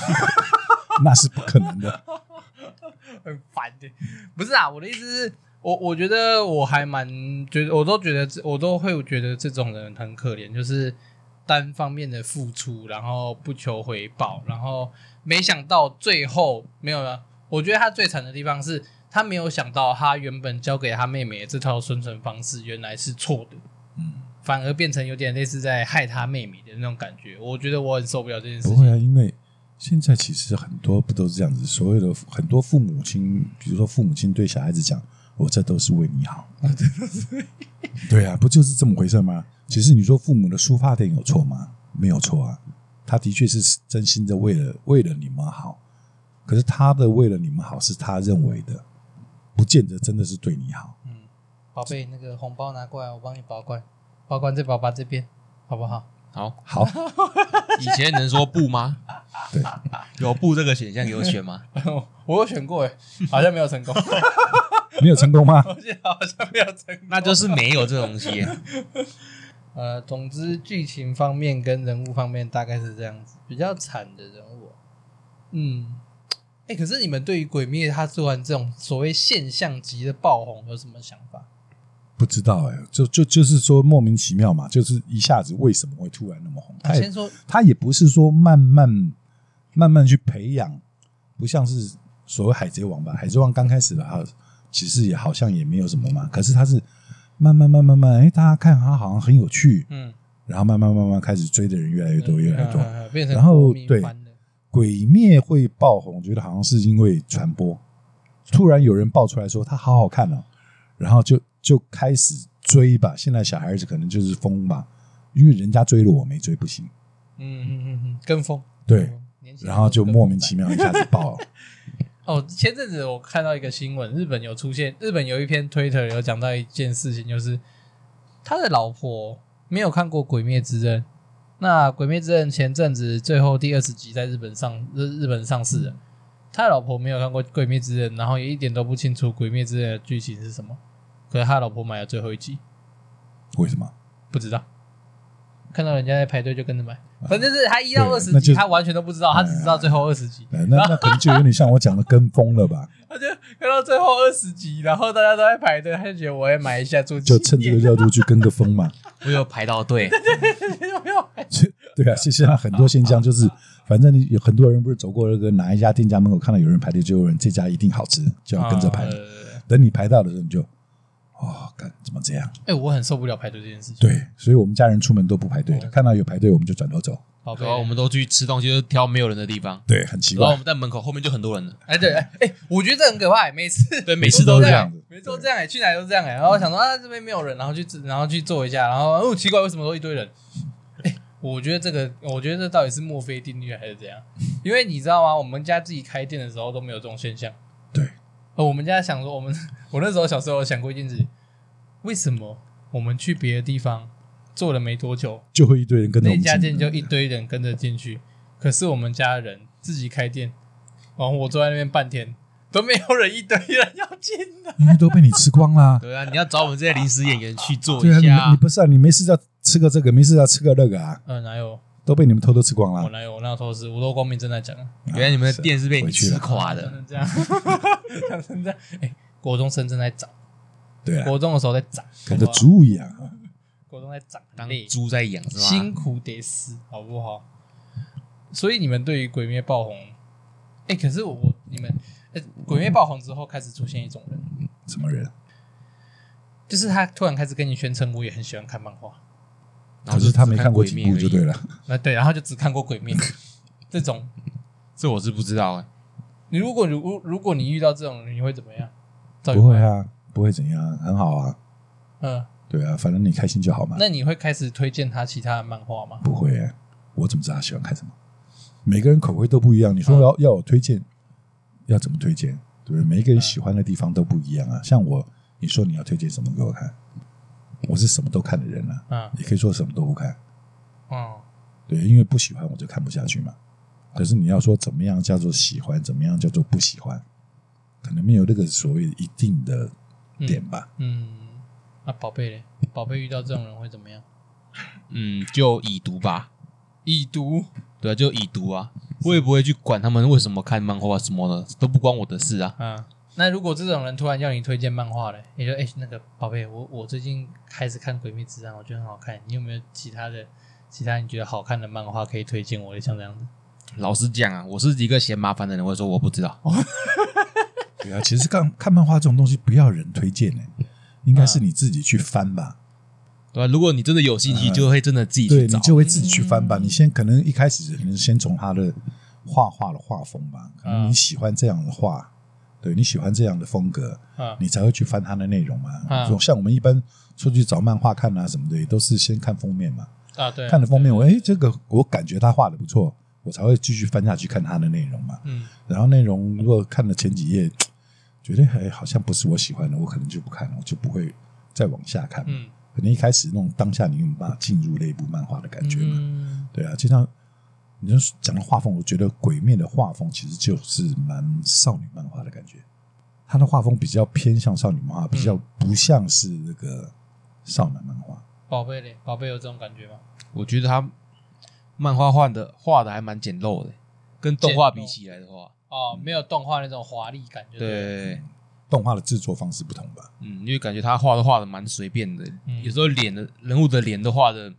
那是不可能的，很烦的。不是啊，我的意思是。我我觉得我还蛮觉得，我都觉得我都会觉得这种人很可怜，就是单方面的付出，然后不求回报，然后没想到最后没有了。我觉得他最惨的地方是他没有想到，他原本交给他妹妹的这套生存方式原来是错的，嗯，反而变成有点类似在害他妹妹的那种感觉。我觉得我很受不了这件事情。不会啊，因为现在其实很多不都是这样子，所有的很多父母亲，比如说父母亲对小孩子讲。我这都是为你好，对啊，不就是这么回事吗？其实你说父母的出发点有错吗？没有错啊，他的确是真心的为了为了你们好，可是他的为了你们好是他认为的，不见得真的是对你好。嗯，宝贝，那个红包拿过来，我帮你保管，保管在爸爸这边，好不好？好，好。以前能说不吗？对，有不这个选项给我选吗？我有选过，哎，好像没有成功。没有成功吗？好像没有成功，那就是没有这东西。呃，总之剧情方面跟人物方面大概是这样子，比较惨的人物。嗯，哎、欸，可是你们对于《鬼灭》他做完这种所谓现象级的爆红有什么想法？不知道哎、欸，就就就是说莫名其妙嘛，就是一下子为什么会突然那么红？他先说，他也不是说慢慢慢慢去培养，不像是所谓《海贼王》吧，《海贼王》刚开始的话。其实也好像也没有什么嘛，可是他是慢慢慢慢慢，哎，大家看他好像很有趣，嗯，然后慢慢慢慢开始追的人越来越多，越来越多，然后对《鬼灭》会爆红，我觉得好像是因为传播，突然有人爆出来说他好好看哦，然后就就开始追吧。现在小孩子可能就是疯吧，因为人家追了我没追不行，嗯嗯嗯嗯，跟风。对，然后就莫名其妙一下子爆了。哦，前阵子我看到一个新闻，日本有出现，日本有一篇推特有讲到一件事情，就是他的老婆没有看过《鬼灭之刃》。那《鬼灭之刃》前阵子最后第二十集在日本上日日本上市了，他的老婆没有看过《鬼灭之刃》，然后也一点都不清楚《鬼灭之刃》的剧情是什么。可是他老婆买了最后一集，为什么？不知道。看到人家在排队就跟着买，反正是他一到二十集他完全都不知道，他只知道最后二十集。那那可能就有点像我讲的跟风了吧？他就跟到最后二十集，然后大家都在排队，他就觉得我也买一下做，就趁这个热度去跟个风嘛。我有排到队，对 对对，有有？对啊，现现在很多现象就是，反正你有很多人不是走过那个哪一家店家门口，看到有人排队，就有人这家一定好吃，就要跟着排。等你排到的时候，你就。哦，干怎么这样？哎、欸，我很受不了排队这件事情。对，所以我们家人出门都不排队的，看到有排队我们就转头走。好，然后我们都去吃东西，就挑没有人的地方。对，很奇怪。然后我们在门口后面就很多人了。哎，对，哎，哎，我觉得这很可怕。每次对，每次都这样，每次都这样，哎，去哪都这样，哎。然后想说啊，这边没有人，然后去，然后去坐一下，然后哦，奇怪，为什么都一堆人？哎，我觉得这个，我觉得这到底是墨菲定律还是怎样？因为你知道吗？我们家自己开店的时候都没有这种现象。对。呃，我们家想说，我们我那时候小时候想过一件事。为什么我们去别的地方做了没多久，就会一堆人跟着？那家店就一堆人跟着进去，可是我们家人自己开店，然后我坐在那边半天都没有人，一堆人要进来，因为都被你吃光了。对啊，你要找我们这些临时演员去做一下。对啊，你，你不是啊？你没事要吃个这个，没事要吃个那个啊？嗯，哪有？都被你们偷偷吃光了。我哪有？我哪有偷吃？我都光明正在讲。原来你们的店是被你吃垮的。这样，讲成这样。哎，国中生正在长。对啊，国中的时候在长，跟个猪一样。国中在长，当猪在养是吧？辛苦得死，好不好？所以你们对于鬼灭爆红，哎，可是我我你们，哎，鬼灭爆红之后开始出现一种人，什么人？就是他突然开始跟你宣称，我也很喜欢看漫画，可是他没看过几部就对了。那 对，然后就只看过鬼灭 这种，这我是不知道哎。你如果如如果你遇到这种人，你会怎么样？不会啊。不会怎样，很好啊。嗯，对啊，反正你开心就好嘛。那你会开始推荐他其他的漫画吗？不会、欸，我怎么知道他喜欢看什么？每个人口味都不一样。你说要、嗯、要我推荐，要怎么推荐？对不对？每一个人喜欢的地方都不一样啊。像我，你说你要推荐什么给我看，我是什么都看的人啊。嗯，也可以说什么都不看。哦，对，因为不喜欢我就看不下去嘛。可是你要说怎么样叫做喜欢，怎么样叫做不喜欢，可能没有那个所谓一定的点吧。嗯，那宝贝嘞？宝贝遇到这种人会怎么样？嗯，就已读吧，已读，对啊，就已读啊。我也不会去管他们为什么看漫画什么的，都不关我的事啊。啊，那如果这种人突然要你推荐漫画嘞，你就哎，那个宝贝，我我最近开始看《鬼灭之刃》，我觉得很好看，你有没有其他的其他你觉得好看的漫画可以推荐我？像这样子。老实讲啊，我是一个嫌麻烦的人，我说我不知道。对啊，其实看看漫画这种东西，不要人推荐呢，应该是你自己去翻吧。对吧？如果你真的有兴趣，就会真的自己去找，对，你就会自己去翻吧。你先可能一开始可能先从他的画画的画风吧，可能你喜欢这样的画，对你喜欢这样的风格，你才会去翻它的内容嘛。像我们一般出去找漫画看啊什么的，也都是先看封面嘛。啊，对，看了封面，我哎，这个我感觉他画的不错，我才会继续翻下去看他的内容嘛。嗯，然后内容如果看了前几页，觉得哎好像不是我喜欢的，我可能就不看了，我就不会再往下看。嗯。可能一开始那种当下你有办法进入那部漫画的感觉嘛？嗯、对啊，就像你就讲的画风，我觉得《鬼面》的画风其实就是蛮少女漫画的感觉。他的画风比较偏向少女漫画，比较不像是那个少男漫画。宝贝嘞，宝贝有这种感觉吗？我觉得他漫画画的画的还蛮简陋的，跟动画比起来的话，哦，没有动画那种华丽感觉。对。动画的制作方式不同吧？嗯，因为感觉他画都画的蛮随便的，嗯、有时候脸的人物的脸都画的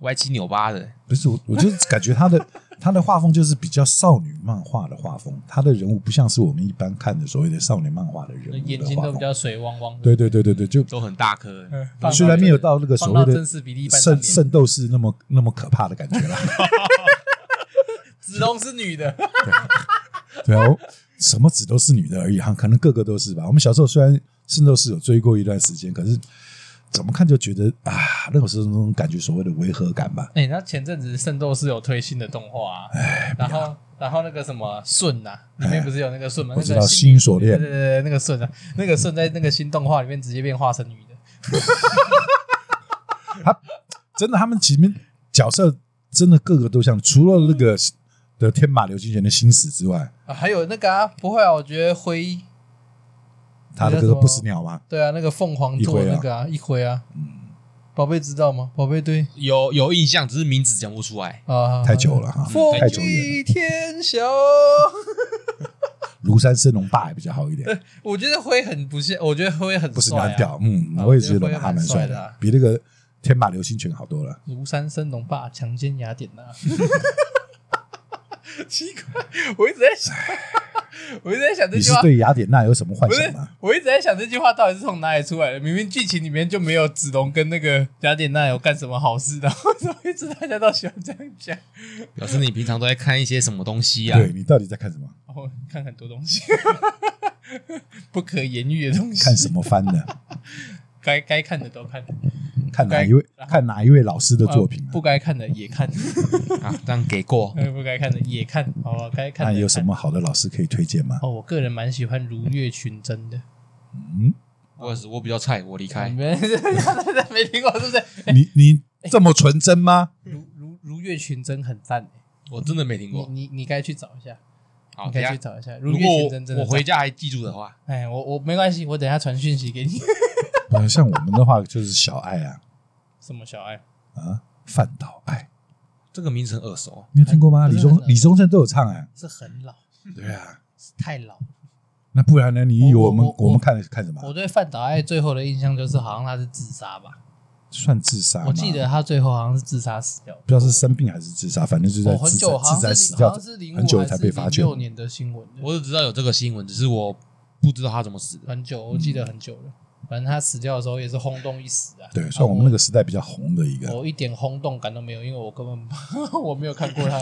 歪七扭八的。不是我，我就感觉他的 他的画风就是比较少女漫画的画风，他的人物不像是我们一般看的所谓的少年漫画的人物的，眼睛都比较水汪汪。对对对对对，就都很大颗。嗯、虽然没有到那个所谓的圣圣斗士那么那么可怕的感觉了。子龙是女的。对啊。什么子都是女的而已哈，可能个个都是吧。我们小时候虽然圣斗士有追过一段时间，可是怎么看就觉得啊，那个时候那种感觉，所谓的违和感吧。哎、欸，那前阵子圣斗士有推新的动画、啊，哎，然后然后那个什么舜呐、啊，里面不是有那个舜吗？我知道新锁链，对对对，那个舜啊，那个舜在那个新动画里面直接变化成女的。他真的，他们前面角色真的个个都像，除了那个。的天马流星拳的心死之外啊，还有那个啊，不会啊，我觉得辉他的哥哥不死鸟吗？对啊，那个凤凰座那个啊，一辉啊，嗯，宝贝知道吗？宝贝对，有有印象，只是名字讲不出来啊，太久了哈，太久了。天晓，庐山升龙霸还比较好一点。我觉得辉很不像，我觉得辉很不是很屌，嗯，我也觉得他蛮帅的，比那个天马流星拳好多了。庐山升龙霸强奸雅典娜。奇怪，我一直在想，我一直在想这句话。你是对雅典娜有什么幻想吗？我一直在想这句话到底是从哪里出来的？明明剧情里面就没有子龙跟那个雅典娜有干什么好事的，为什么一直大家都喜欢这样讲？表示你平常都在看一些什么东西啊？对，你到底在看什么？哦，看很多东西，不可言喻的东西。看什么番的？该该看的都看。看哪一位？看哪一位老师的作品？不该看的也看 啊，这样给过。不该看的也看，好，该看。那有什么好的老师可以推荐吗？哦，我个人蛮喜欢如月群真的。嗯，我是我比较菜，我离开。没听过是不是？你你这么纯真吗？如如如月群真很赞，我真的没听过。你你该去找一下，好，该去找一下。如月群真真，我回家还记住的话，哎，我我没关系，我等下传讯息给你。像我们的话就是小爱啊，什么小爱啊？饭岛爱这个名称耳熟，你有听过吗？李宗李宗盛都有唱哎，是很老，对啊，太老。那不然呢？你以为我们我们看看什么？我对范岛爱最后的印象就是好像他是自杀吧？算自杀？我记得他最后好像是自杀死掉，不知道是生病还是自杀，反正就是在自自杀死掉，很久才被发现。六年的新闻，我只知道有这个新闻，只是我不知道他怎么死的。很久，我记得很久了。反正他死掉的时候也是轰动一时啊，对，算我们那个时代比较红的一个。我一点轰动感都没有，因为我根本 我没有看过他，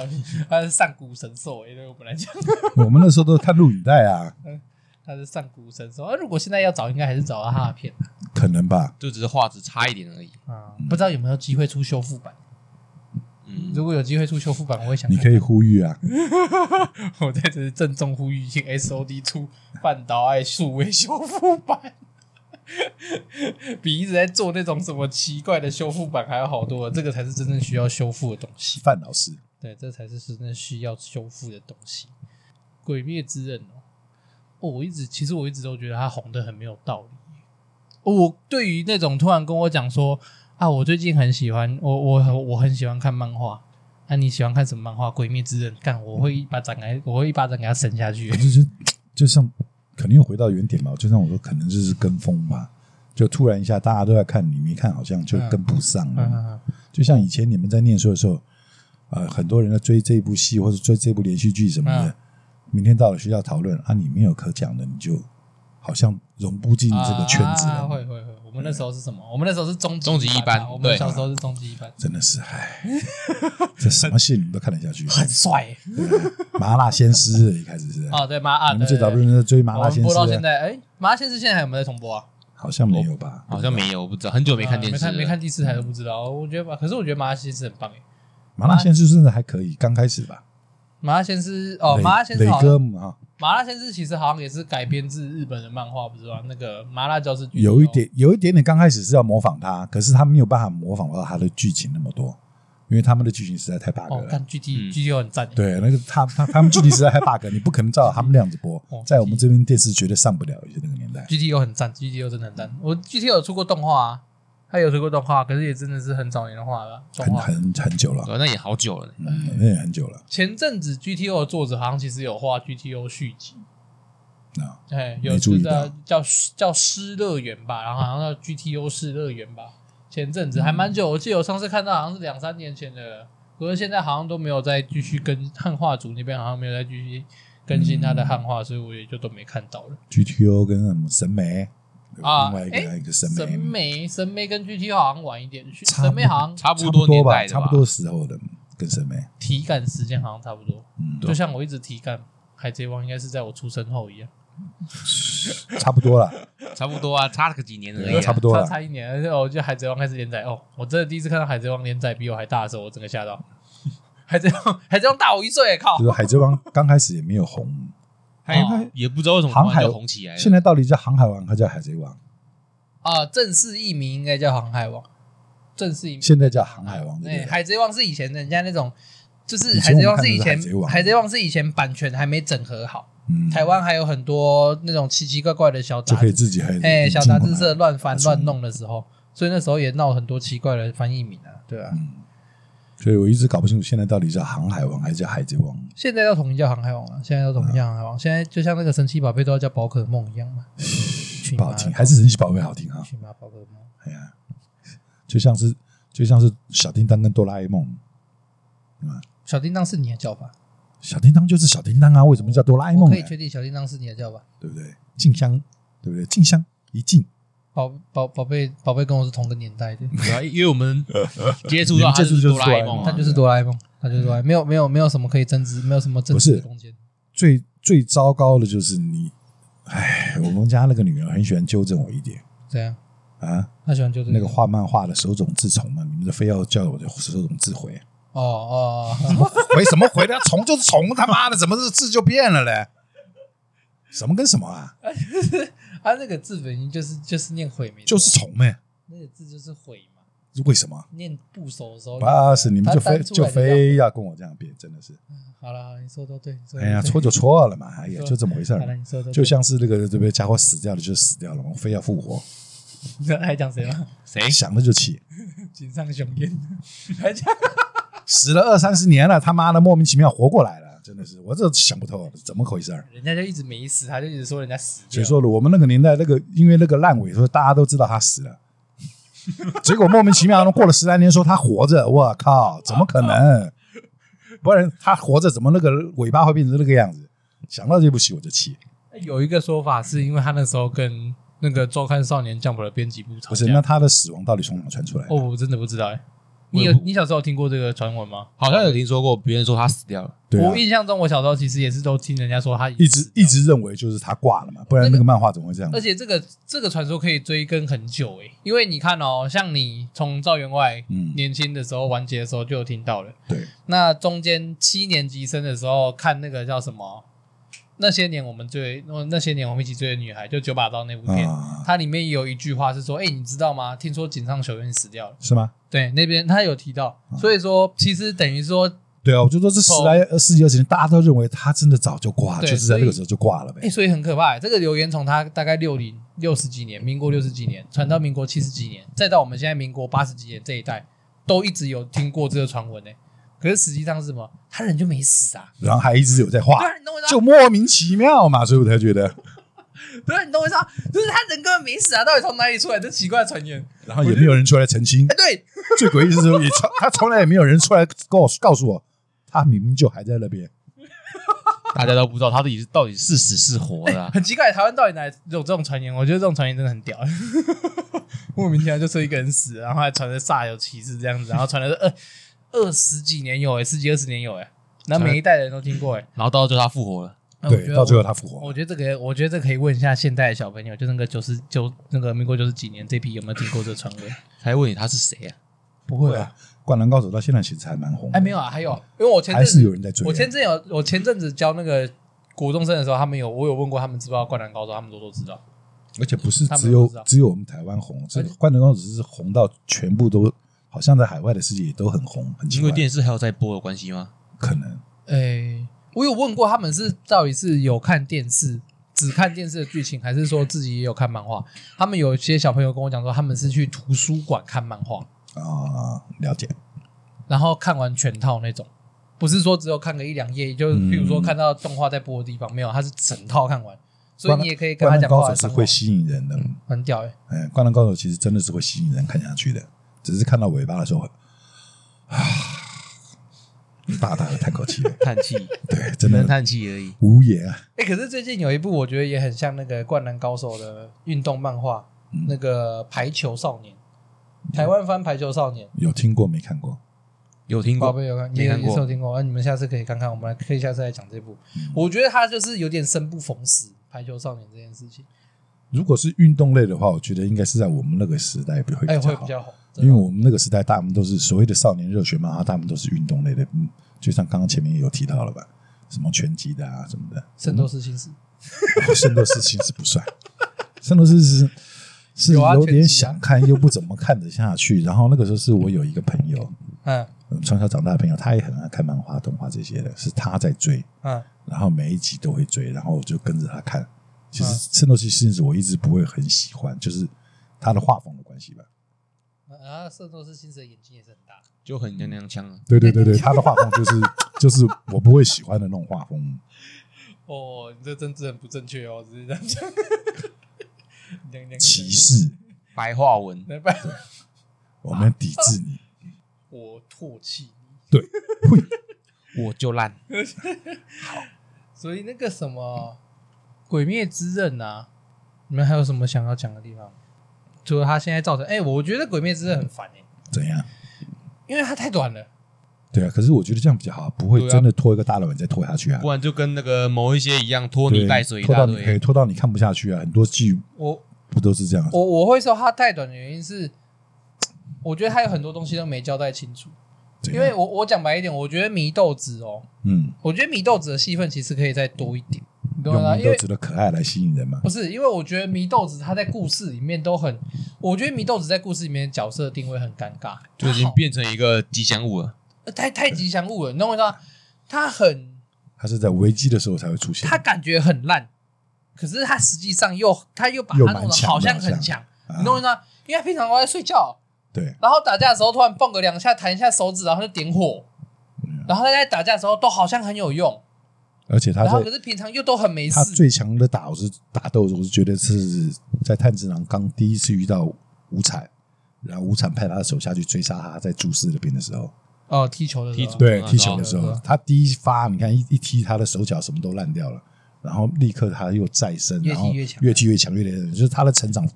他是上古神兽，对我本来讲。我们那时候都是看录影带啊。他是上古神兽啊，如果现在要找，应该还是找到他的片。可能吧，就只是画质差一点而已啊。不知道有没有机会出修复版？嗯，如果有机会出修复版，我会想。你可以呼吁啊，我在这里郑重呼吁，请 SOD 出半岛爱数位修复版。比一直在做那种什么奇怪的修复版还要好多了。这个才是真正需要修复的东西。范老师，对，这才是真正需要修复的东西。鬼灭之刃哦，哦，我一直其实我一直都觉得它红的很没有道理。我对于那种突然跟我讲说啊，我最近很喜欢我我我很喜欢看漫画，那、啊、你喜欢看什么漫画？鬼灭之刃，干，我会一巴掌给，我会一巴掌给他伸下去。就是就像肯定又回到原点嘛，就像我说，可能就是跟风吧，就突然一下大家都在看，你没看好像就跟不上了。嗯嗯嗯、就像以前你们在念书的时候，呃，很多人在追这部戏或者追这部连续剧什么的，嗯、明天到了学校讨论啊，你没有可讲的，你就。好像融不进这个圈子了。啊，会会会。我们那时候是什么？我们那时候是中终极一班。我们小时候是终极一班。真的是，唉，这 什么戏你们都看得下去？很帅。麻辣鲜师一开始是。哦，对麻辣。你们最早不是在追麻辣鲜师？播到现在，哎，麻辣鲜师现在还有没有在重播啊？好像没有吧？好像没有，我不知道，很久没看电视，没看没看第四台都不知道。我觉得吧，可是我觉得麻辣鲜师很棒诶。麻辣鲜师真的还可以，刚开始吧。麻辣鲜师哦，麻辣鲜师磊哥啊。麻辣鲜师其实好像也是改编自日本的漫画，不是吗？那个麻辣教师有一点，有一点点，刚开始是要模仿他，可是他没有办法模仿到他的剧情那么多，因为他们的剧情实在太 bug 了。哦，看 GT GTO 很赞。对，那个他他他们剧情实在太 bug，你不可能照他们那样子播，在我们这边电视绝对上不了，一些那个年代。GTO 很赞，GTO 真的很赞。我 GTO 有出过动画啊。他有出过动画，可是也真的是很早年的画了，很很很久了，那也好久了，嗯，那也很久了。前阵子 GTO 的作者好像其实有画 GTO 续集，啊，哎，有注意到叫叫失乐园吧，然后好像叫 GTO 失乐园吧。前阵子还蛮久，我记得我上次看到好像是两三年前的，可是现在好像都没有再继续跟汉化组那边好像没有再继续更新他的汉化，所以我也就都没看到了。GTO 跟什么神眉？啊，一个审美，审美审美跟 GTO 好像晚一点，审美好像差不多年代，差不多时候的，跟审美体感时间好像差不多，嗯，就像我一直体感海贼王应该是在我出生后一样，差不多了，差不多啊，差了个几年而已，差不多了，差一年，而且我觉得海贼王开始连载哦，我真的第一次看到海贼王连载比我还大的时候，我整个吓到，海贼王，海贼王大我一岁，靠，就是海贼王刚开始也没有红。哎，也不知道为什么航海红起来。现在到底叫航海王还叫海贼王？啊，正式译名应该叫航海王。正式译名现在叫航海王。对，海贼王是以前人家那种，就是海贼王是以前海贼王是以前版权还没整合好。嗯，台湾还有很多那种奇奇怪怪的小杂志，自己哎，小杂志社乱翻乱弄的时候，所以那时候也闹很多奇怪的翻译名啊，对啊。所以我一直搞不清楚，现在到底叫航海王还是叫海贼王？现在要统一叫航海王了，现在要统一叫航海王。现在就像那个神奇宝贝都要叫宝可梦一样嘛，不好听，还是神奇宝贝好听啊？群马宝可梦，哎呀，就像是就像是小叮当跟哆啦 A 梦啊，小叮当是你的叫法？小叮当就是小叮当啊，为什么叫哆啦 A 梦？可以确定小叮当是你的叫法，对不对？静香，对不对？静香一静。宝宝宝贝宝贝跟我是同个年代的，对啊，因为我们 接触到他就是哆啦 A 梦，他就是哆啦 A 梦，他就是哆啦 A 梦，没有没有没有什么可以争执，没有什么争执的空间。最最糟糕的就是你，哎，我们家那个女儿很喜欢纠正我一点，怎样啊？她喜欢纠正那个画漫画的手冢治虫嘛？你们就非要叫我的手冢治回？哦哦，回什么回的？虫就是虫，他妈的，怎么这字就变了嘞？什么跟什么啊？他那个字本音就是就是念毁没，就是虫呗。那个字就是毁嘛？为什么？念部首的时候，不是你们就非就非要跟我这样变，真的是。好了，你说都对。哎呀，错就错了嘛，哎呀，就这么回事儿。就像是那个这边家伙死掉了就死掉了嘛，非要复活。你知道还讲谁吗？谁想了就起。井上雄彦还讲死了二三十年了，他妈的莫名其妙活过来了。真的是，我这想不透，怎么回事儿？人家就一直没死，他就一直说人家死。所以说了，我们那个年代，那个因为那个烂尾，说大家都知道他死了，结果莫名其妙，过了十来年，说他活着。我靠，怎么可能？不然他活着，怎么那个尾巴会变成那个样子？想到这部戏我就气。有一个说法是因为他那时候跟那个周刊少年 Jump 的编辑部吵架。不是，那他的死亡到底从哪传出来？哦，我真的不知道哎。你有你小时候听过这个传闻吗？好像有听说过，别人说他死掉了。我印象中，我小时候其实也是都听人家说他一直一直认为就是他挂了嘛，不然那个漫画怎么会这样？而且这个这个传说可以追根很久诶，因为你看哦，像你从赵员外年轻的时候完结的时候就有听到了。对，那中间七年级生的时候看那个叫什么那些年我们追，那些年我们一起追的女孩，就九把刀那部片，啊它里面有一句话是说：“哎、欸，你知道吗？听说井上雄彦死掉了。”是吗？对，那边他有提到，所以说其实等于说，对啊，我就说这十来二十几二十年，大家都认为他真的早就挂了，就是在那个时候就挂了呗。哎，所以很可怕。这个留言从他大概六零六十几年，民国六十几年传到民国七十几年，再到我们现在民国八十几年这一代，都一直有听过这个传闻呢。可是实际上是什么？他人就没死啊，然后还一直有在画，对，你懂我意思？就莫名其妙嘛，所以我才觉得，不是，你懂我意思？就是他人根本没死啊，到底从哪里出来这奇怪的传言？然后也没有人出来澄清。哎，对，最诡异的是说，也从他从来也没有人出来告诉告诉我，他明明就还在那边。大家都不知道他到底是到底是死是活的、啊欸，很奇怪，台湾到底哪有这种传言？我觉得这种传言真的很屌，莫名其妙就说一个人死，然后还传的煞有其事这样子，然后传的二二十几年有哎、欸，十几二十年有哎、欸，然后每一代人都听过哎、欸，然后到最后他复活了，对，到最后他复活。我觉得这个，我觉得这可以问一下现代的小朋友，就那个九十九那个民国九十几年这批有没有听过这个传闻？还问你他是谁啊？不会啊。灌篮高手到现在其实还蛮红，哎，没有啊，还有，因为我前阵还是有人在追。我前阵有，我前阵子教那个国中生的时候，他们有，我有问过他们知不知道灌篮高手，他们都都知道。而且不是只有只有我们台湾红，这个灌篮高手只是红到全部都，好像在海外的世界也都很红，很奇怪。因为电视还有在播的关系吗？可能。哎，我有问过他们是到底是有看电视，只看电视的剧情，还是说自己也有看漫画？他们有些小朋友跟我讲说，他们是去图书馆看漫画啊，了解。然后看完全套那种，不是说只有看个一两页，就比如说看到动画在播的地方，没有，他是整套看完，所以你也可以跟他讲高手是会吸引人的，很屌哎！哎，灌篮高手其实真的是会吸引人看下去的，只是看到尾巴的时候，啊，大大的叹口气，叹气，对，真的叹气而已，无言啊。哎，可是最近有一部我觉得也很像那个灌篮高手的运动漫画，那个排球少年，台湾翻排球少年，有听过没看过？有听过，宝贝有看，也有也有听过。那、啊、你们下次可以看看，我们来可以下次来讲这部。嗯、我觉得他就是有点生不逢时，排球少年这件事情。如果是运动类的话，我觉得应该是在我们那个时代会比较好，会比较好。因为我们那个时代，大部分都是所谓的少年热血漫画，大部分都是运动类的。嗯，就像刚刚前面也有提到了吧，什么拳击的啊，什么的。圣斗士星矢，圣斗士星矢不算，圣斗士是是有点想看又不怎么看得下去。然后那个时候是我有一个朋友，嗯。从小长大的朋友，他也很爱看漫画、动画这些的，是他在追，嗯，然后每一集都会追，然后我就跟着他看。其实《圣斗士星矢》我一直不会很喜欢，就是他的画风的关系吧。啊，《圣斗士星矢》的眼睛也是很大，就很娘娘腔啊。对对对对，他的画风就是 就是我不会喜欢的那种画风。哦，你这政治很不正确哦，只是这样讲。娘娘歧视白话文，我们抵制你。我唾弃你，对，我就烂。好，所以那个什么《鬼灭之刃》啊，你们还有什么想要讲的地方？除了他现在造成，哎、欸，我觉得《鬼灭之刃》很烦哎、欸。怎样？因为它太短了。对啊，可是我觉得这样比较好，不会真的拖一个大老远再拖下去啊。不然就跟那个某一些一样，拖泥带水，拖到你可以拖到你看不下去啊。很多剧我不都是这样？我我会说它太短的原因是。我觉得它有很多东西都没交代清楚，因为我我讲白一点，我觉得祢豆子哦，嗯，我觉得祢豆子的戏份其实可以再多一点，用祢豆子的可爱来吸引人嘛？不是，因为我觉得祢豆子他在故事里面都很，我觉得祢豆子在故事里面角色定位很尴尬，就已经变成一个吉祥物了，太太吉祥物了，你懂我意思吗？他很，他是在危机的时候才会出现，他感觉很烂，可是他实际上又他又把他弄得好像很强，你懂我意思吗？因为他平常都在睡觉。对，然后打架的时候突然蹦个两下，弹一下手指，然后就点火。然后他在打架的时候都好像很有用，而且他然后可是平常又都很没事。他最强的打我是打斗，我是觉得是在炭治郎刚第一次遇到无惨，然后无惨派他的手下去追杀他，在注视那边的时候，哦，踢球的时候，对，踢球的时候，他第一发，你看一一踢他的手脚什么都烂掉了，然后立刻他又再生，然后越踢越强，越来越就是他的成长。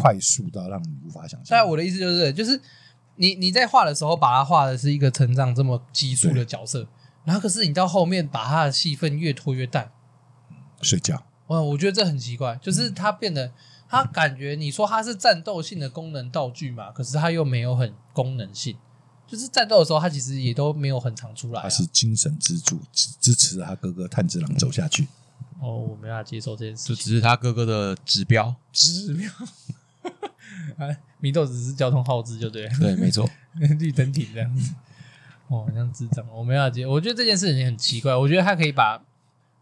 快速到让你无法想象。但我的意思就是，就是你你在画的时候，把他画的是一个成长这么急速的角色，然后可是你到后面把他的戏份越拖越淡，睡觉。嗯，我觉得这很奇怪，就是他变得他感觉你说他是战斗性的功能道具嘛，可是他又没有很功能性，就是战斗的时候他其实也都没有很常出来。他是精神支柱，支支持他哥哥炭治郎走下去。哦，我没办法接受这件事情。就只是他哥哥的指标，指标。哎，米豆只是交通号志就对了，对，没错，绿灯停这样子。哦，好像智障，我没办法接。我觉得这件事情很奇怪。我觉得他可以把，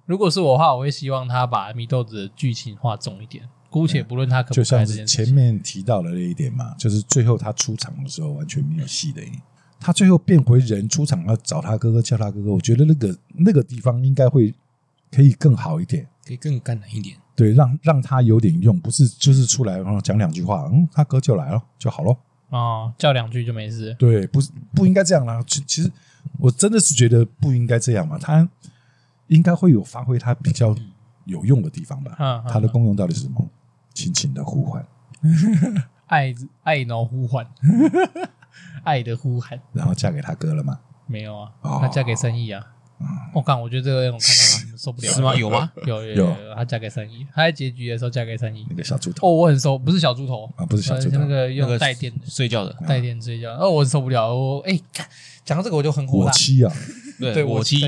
如果是我的话，我会希望他把米豆子的剧情画重一点。姑且不论他可不可以，就像是前面提到的那一点嘛，就是最后他出场的时候完全没有戏的。他最后变回人出场要找他哥哥叫他哥哥，我觉得那个那个地方应该会可以更好一点，可以更感人一点。对，让让他有点用，不是就是出来然后讲两句话，嗯，他哥就来了就好了。哦，叫两句就没事。对，不是不应该这样啦。其其实我真的是觉得不应该这样嘛，他应该会有发挥他比较有用的地方吧。嗯，他的功用到底是什么？轻轻的呼唤，爱爱脑呼唤，爱的呼喊。然后嫁给他哥了吗？没有啊，他嫁给生意啊。我靠，我觉得这个我看到了受不了。是吗？有吗？有有有，他嫁给三一，他在结局的时候嫁给三一。那个小猪头哦，我很受，不是小猪头啊，不是小猪头，那个用带电睡觉的，带电睡觉。哦，我受不了，我哎，讲到这个我就很火大。我妻啊，对，我妻。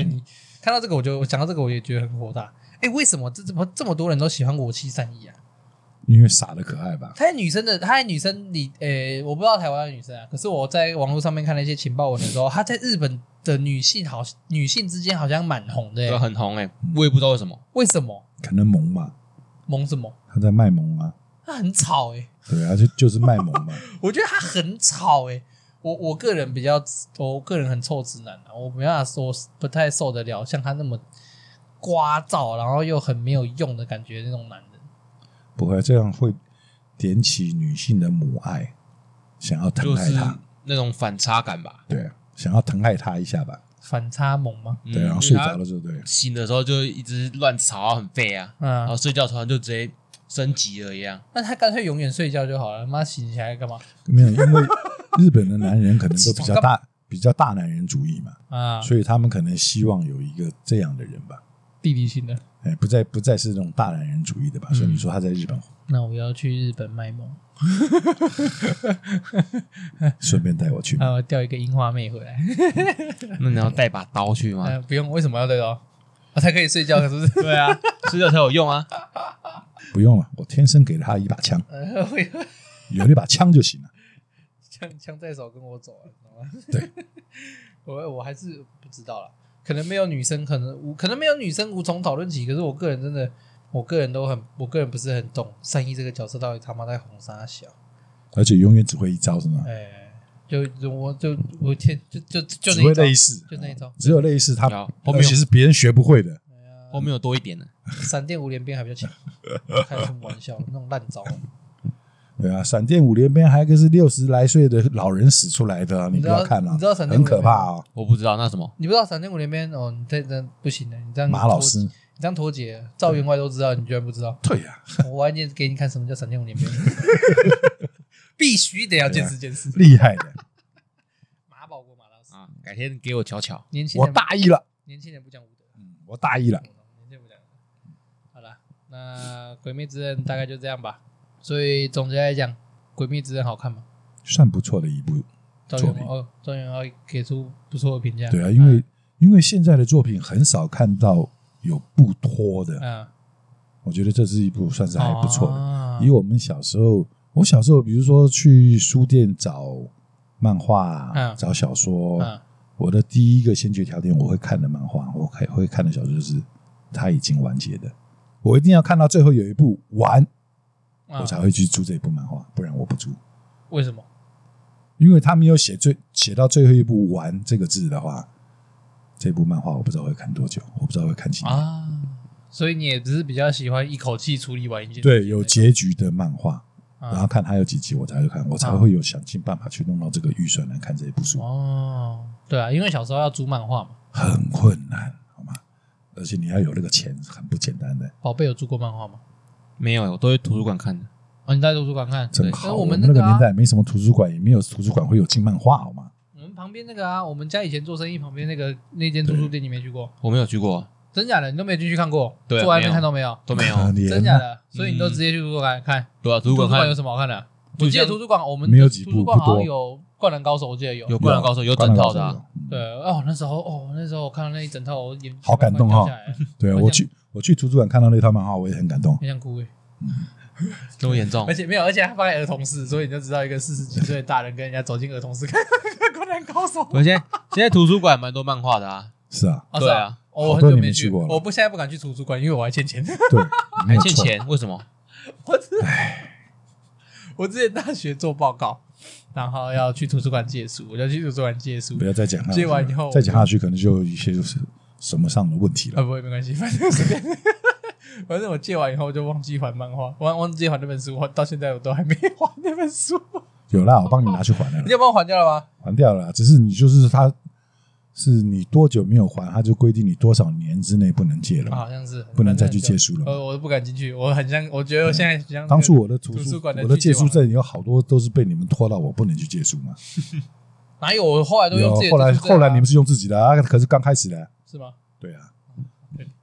看到这个我就讲到这个我也觉得很火大。哎，为什么这怎么这么多人都喜欢我妻三一啊？因为傻的可爱吧？她女生的，她在女生里，诶，我不知道台湾的女生啊。可是我在网络上面看了一些情报文的时候，她在日本的女性好，女性之间好像蛮红的，很红诶，我也不知道为什么。为什么？可能萌嘛？萌什么？她在卖萌啊？她很吵诶。对啊，就就是卖萌嘛。我觉得她很吵诶。我我个人比较，我个人很臭直男啊，我没办法说，不太受得了像她那么聒噪，然后又很没有用的感觉那种男人。不会这样会点起女性的母爱，想要疼爱她那种反差感吧？对，想要疼爱她一下吧？反差萌吗？对，然后睡着了就对，醒的时候就一直乱吵，很废啊。嗯，然后睡觉突然就直接升级了一样。那他干脆永远睡觉就好了，妈醒起来干嘛？没有，因为 日本的男人可能都比较大，比较大男人主义嘛。啊，所以他们可能希望有一个这样的人吧。弟弟型的，哎，不再不再是那种大男人主义的吧？所以你说他在日本，那我要去日本卖萌，顺便带我去，啊，我钓一个樱花妹回来。那你要带把刀去吗？不用，为什么要带刀？我才可以睡觉，是不是？对啊，睡觉才有用啊。不用了，我天生给了他一把枪，有那把枪就行了。枪枪在手，跟我走，知道吗？对，我我还是不知道了。可能没有女生，可能无可能没有女生无从讨论起。可是我个人真的，我个人都很，我个人不是很懂善意这个角色到底他妈在红啥小，而且永远只会一招是吗？哎，就我就我天就就就只会类似，就那一招，只有类似他后面其实别人学不会的，后面有多一点呢。闪电五连鞭还比较强，开什么玩笑？那种烂招。对啊，闪电五连鞭还有一个是六十来岁的老人使出来的，你不要看了，你知道闪电很可怕哦。我不知道那什么，你不知道闪电五连鞭哦？你这这不行的，你这样马老师，你这样脱节，赵员外都知道，你居然不知道？对呀，我晚点给你看什么叫闪电五连鞭，必须得要见识见识，厉害的。马保国马老师啊，改天给我瞧瞧。年轻我大意了，年轻人不讲武德，嗯，我大意了。年轻不讲。好了，那《鬼灭之刃》大概就这样吧。所以总结来讲。《鬼灭之刃》好看吗？算不错的一部作品哦。赵元豪给出不错的评价。对啊，因为因为现在的作品很少看到有不拖的。嗯，我觉得这是一部算是还不错的。以我们小时候，我小时候，比如说去书店找漫画、找小说，我的第一个先决条件，我会看的漫画，我会会看的小说就是它已经完结的，我一定要看到最后有一部完。我才会去租这部漫画，不然我不租。为什么？因为他没有写最写到最后一部“完”这个字的话，这部漫画我不知道会看多久，我不知道会看几年啊。所以你也只是比较喜欢一口气处理完一件对有结局的漫画，然后看它有几集我才会看，我才会有想尽办法去弄到这个预算来看这一部书。哦，对啊，因为小时候要租漫画嘛，很困难，好吗？而且你要有那个钱，很不简单的。宝贝有租过漫画吗？没有，我都在图书馆看的。哦，你在图书馆看，真好。我们那个年代没什么图书馆，也没有图书馆会有进漫画，好吗？我们旁边那个啊，我们家以前做生意旁边那个那间图书店，你没去过？我没有去过，真假的？你都没进去看过？对，坐外面看都没有，都没有，真假的？所以你都直接去图书馆看？对啊，图书馆有什么好看的？我记得图书馆我们没有几部，图书馆好像有《灌篮高手》，我记得有，有《灌篮高手》，有整套的。对哦，那时候哦，那时候我看到那一整套，我眼好感动哈。对啊，我去。我我去图书馆看到那套漫画，我也很感动。很想哭诶。这么严重？而且没有，而且还放在儿童室，所以你就知道一个四十几岁的大人跟人家走进儿童室看《灌篮高手》。我现在现在图书馆蛮多漫画的啊。是啊，对啊，我很久没去过，我不现在不敢去图书馆，因为我还欠钱。对，还欠钱？为什么？我 我之前大学做报告，然后要去图书馆借书，我就去图书馆借书。不要再讲了，借完以后再讲下去，可能就有一些就是什么上的问题了。啊，不会，没关系，反正随便。反正我借完以后就忘记还漫画，忘忘记还那本书，我到现在我都还没还那本书。有啦，我帮你拿去还了。你要帮我还掉了吗？还掉了，只是你就是他，是你多久没有还，他就规定你多少年之内不能借了。好像是不能再去借书了。呃，我都不敢进去，我很像，我觉得我现在像当初我的图书馆，我的借书证有好多都是被你们拖到我不能去借书嘛。哪有？我后来都用自己的。后来后来你们是用自己的啊？可是刚开始的。是吗？对啊。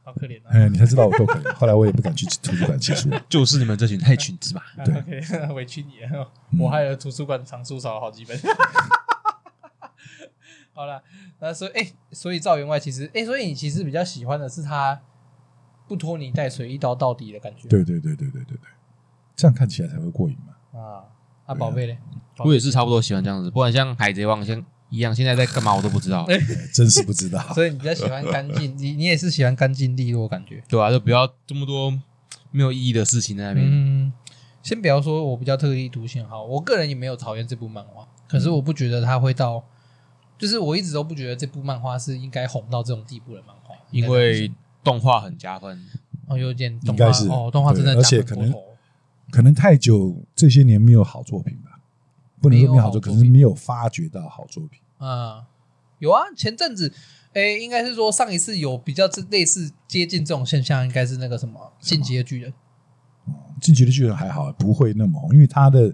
好可怜啊！哎，你才知道我多可怜。后来我也不敢去图书馆借书，就是你们这群害群之马。对，委屈你了。我还有图书馆藏书少了好几本。好了，那所以哎，所以赵员外其实哎，所以你其实比较喜欢的是他不拖泥带水、一刀到底的感觉。对对对对对对对，这样看起来才会过瘾嘛。啊，啊，宝贝嘞，我也是差不多喜欢这样子，不管像海贼王先。一样，现在在干嘛我都不知道，真是不知道。所以你比较喜欢干净，你你也是喜欢干净利落感觉，对啊，就不要这么多没有意义的事情在那边。嗯，先不要说我比较特立独行哈，我个人也没有讨厌这部漫画，可是我不觉得它会到，就是我一直都不觉得这部漫画是应该红到这种地步的漫画，因为动画很加分哦，有点应该是哦，动画真的，而且可能可能太久这些年没有好作品吧。不能说没有好作品，可是没有发掘到好作品。嗯，有啊，前阵子，诶，应该是说上一次有比较类似接近这种现象，应该是那个什么《进击的巨人》。哦，《进击的巨人》还好，不会那么红，因为它的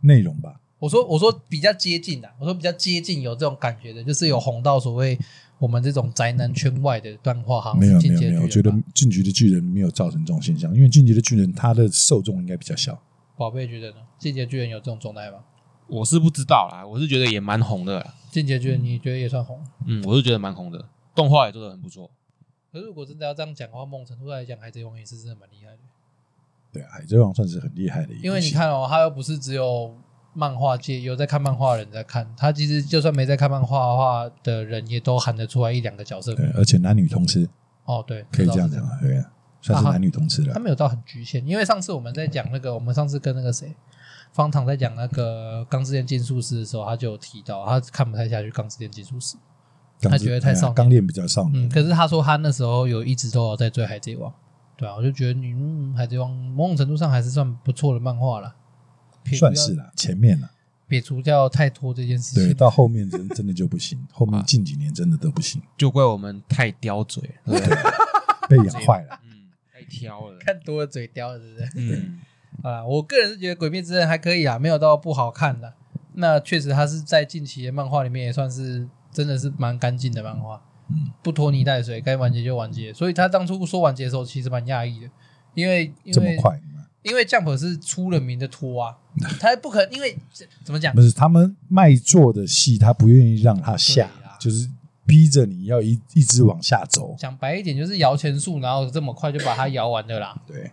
内容吧。我说，我说比较接近的，我说比较接近有这种感觉的，就是有红到所谓我们这种宅男圈外的段话哈。没有没有没有，我觉得《进击的巨人》没有造成这种现象，因为《进击的巨人》它的受众应该比较小。宝贝觉得呢？《进击的巨人》有这种状态吗？我是不知道啦，我是觉得也蛮红的啦。进击觉得你觉得也算红？嗯，我是觉得蛮红的，动画也做的很不错。可是如果真的要这样讲的话，某种程度来讲，海贼王也是真的蛮厉害的。对啊，海贼王算是很厉害的一个。因为你看哦，他又不是只有漫画界有在看漫画的人在看，他其实就算没在看漫画的话的人，也都喊得出来一两个角色。对，而且男女通吃。哦，对，可以这样讲，对啊，算是男女通吃了。他没有到很局限，因为上次我们在讲那个，我们上次跟那个谁。方糖在讲那个《钢之炼金术师》的时候，他就有提到，他看不太下去《钢之炼金术师》，他觉得太少年，钢炼比较少年。嗯，可是他说他那时候有一直都有在追《海贼王》，对啊，我就觉得你《海贼王》某种程度上还是算不错的漫画了，算是了，前面了，撇除掉太拖这件事情，对，到后面真真的就不行，后面近几年真的都不行，就怪我们太刁嘴，对，被养坏了，嗯，太挑了，看多了嘴刁了，是不是？嗯。啊，我个人是觉得《鬼灭之刃》还可以啊，没有到不好看的。那确实，它是在近期的漫画里面也算是真的是蛮干净的漫画，嗯，不拖泥带水，该完结就完结。所以他当初说完结的时候，其实蛮讶异的，因为因为这么快，因为 Jump 是出了名的拖啊，他不可能，因为怎么讲？不是他们卖座的戏，他不愿意让他下，就是逼着你要一一直往下走。讲白一点，就是摇钱树，然后这么快就把它摇完的啦。对。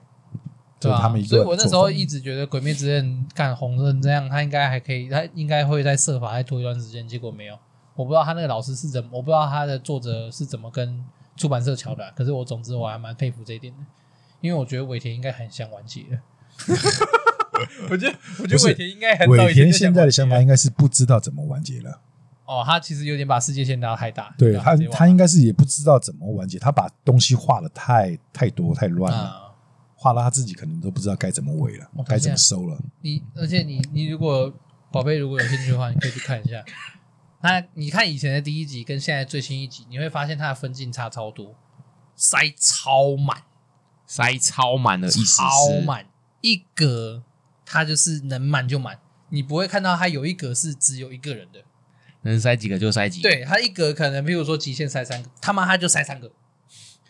对啊，所以我那时候一直觉得《鬼灭之刃》干红成这样，他应该还可以，他应该会再设法再拖一段时间。结果没有，我不知道他那个老师是怎么，我不知道他的作者是怎么跟出版社乔的。可是我总之我还蛮佩服这一点的，因为我觉得尾田应该很想完结的。我觉得，我觉得尾田应该很尾田现在的想法应该是不知道怎么完结了。哦，他其实有点把世界线拉太大。对他，他应该是也不知道怎么完结，他把东西画的太太多太乱了。嗯画了他自己可能都不知道该怎么尾了，该怎么收了。你而且你你如果宝贝如果有兴趣的话，你可以去看一下。那你看以前的第一集跟现在最新一集，你会发现它的分镜差超多，塞超满，塞超满的意思超满一格，它就是能满就满，你不会看到它有一格是只有一个人的，能塞几个就塞几个。对，它一格可能比如说极限塞三个，他妈他就塞三个，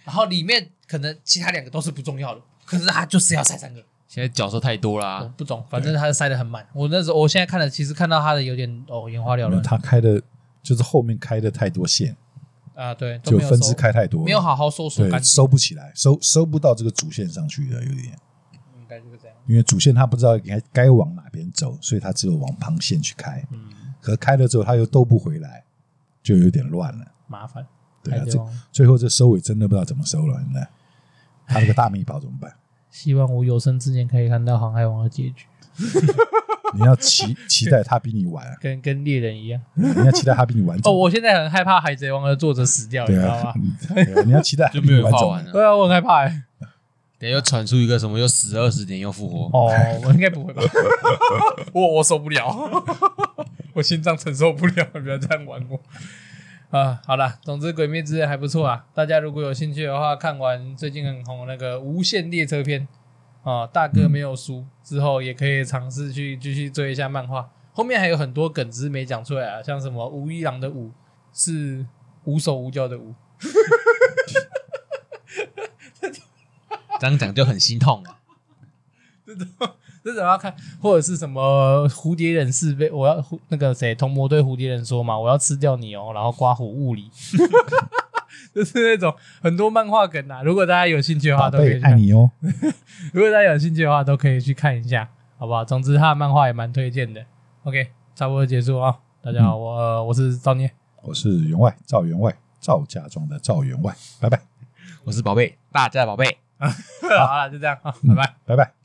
然后里面可能其他两个都是不重要的。可是他就是要塞三个，现在角色太多了，啊，不懂，反正他塞得很满。我那时候，我现在看了，其实看到他的有点哦，眼花缭乱。他开的就是后面开的太多线，啊，对，就分支开太多，没有好好收收，对，收不起来，收收不到这个主线上去的，有点，应该就是这样。因为主线他不知道该该往哪边走，所以他只有往旁线去开。嗯，可开了之后他又兜不回来，就有点乱了，麻烦。对啊，这最后这收尾真的不知道怎么收了，现在他那个大秘宝怎么办？希望我有生之年可以看到《航海王》的结局。你要期期待他比你晚，跟跟猎人一样。你要期待他比你晚。哦，我现在很害怕《海贼王》的作者死掉，你知道吗？你要期待 就没有画完了。对啊，我很害怕。等又传出一个什么，又死二十年又复活。哦，我应该不会吧？我我受不了，我心脏承受不了，不要这样玩我。啊，好了，总之《鬼灭之刃》还不错啊，大家如果有兴趣的话，看完最近很红的那个《无限列车篇》啊，大哥没有输之后，也可以尝试去继续追一下漫画，后面还有很多梗只是没讲出来啊，像什么吴一郎的无是无手无脚的无，这样讲就很心痛啊，这种。这种要看，或者是什么蝴蝶忍是被我要那个谁同魔对蝴蝶忍说嘛，我要吃掉你哦，然后刮胡物理，就是那种很多漫画梗啊。如果大家有兴趣的话，都可以去看你哦。如果大家有兴趣的话，都可以去看一下，好不好？总之，他的漫画也蛮推荐的。OK，差不多结束啊。大家好，我、呃、我是赵聂，我是员外赵员外赵家庄的赵员外，拜拜。我是宝贝大家的宝贝，好了，就这样啊，拜拜，拜拜。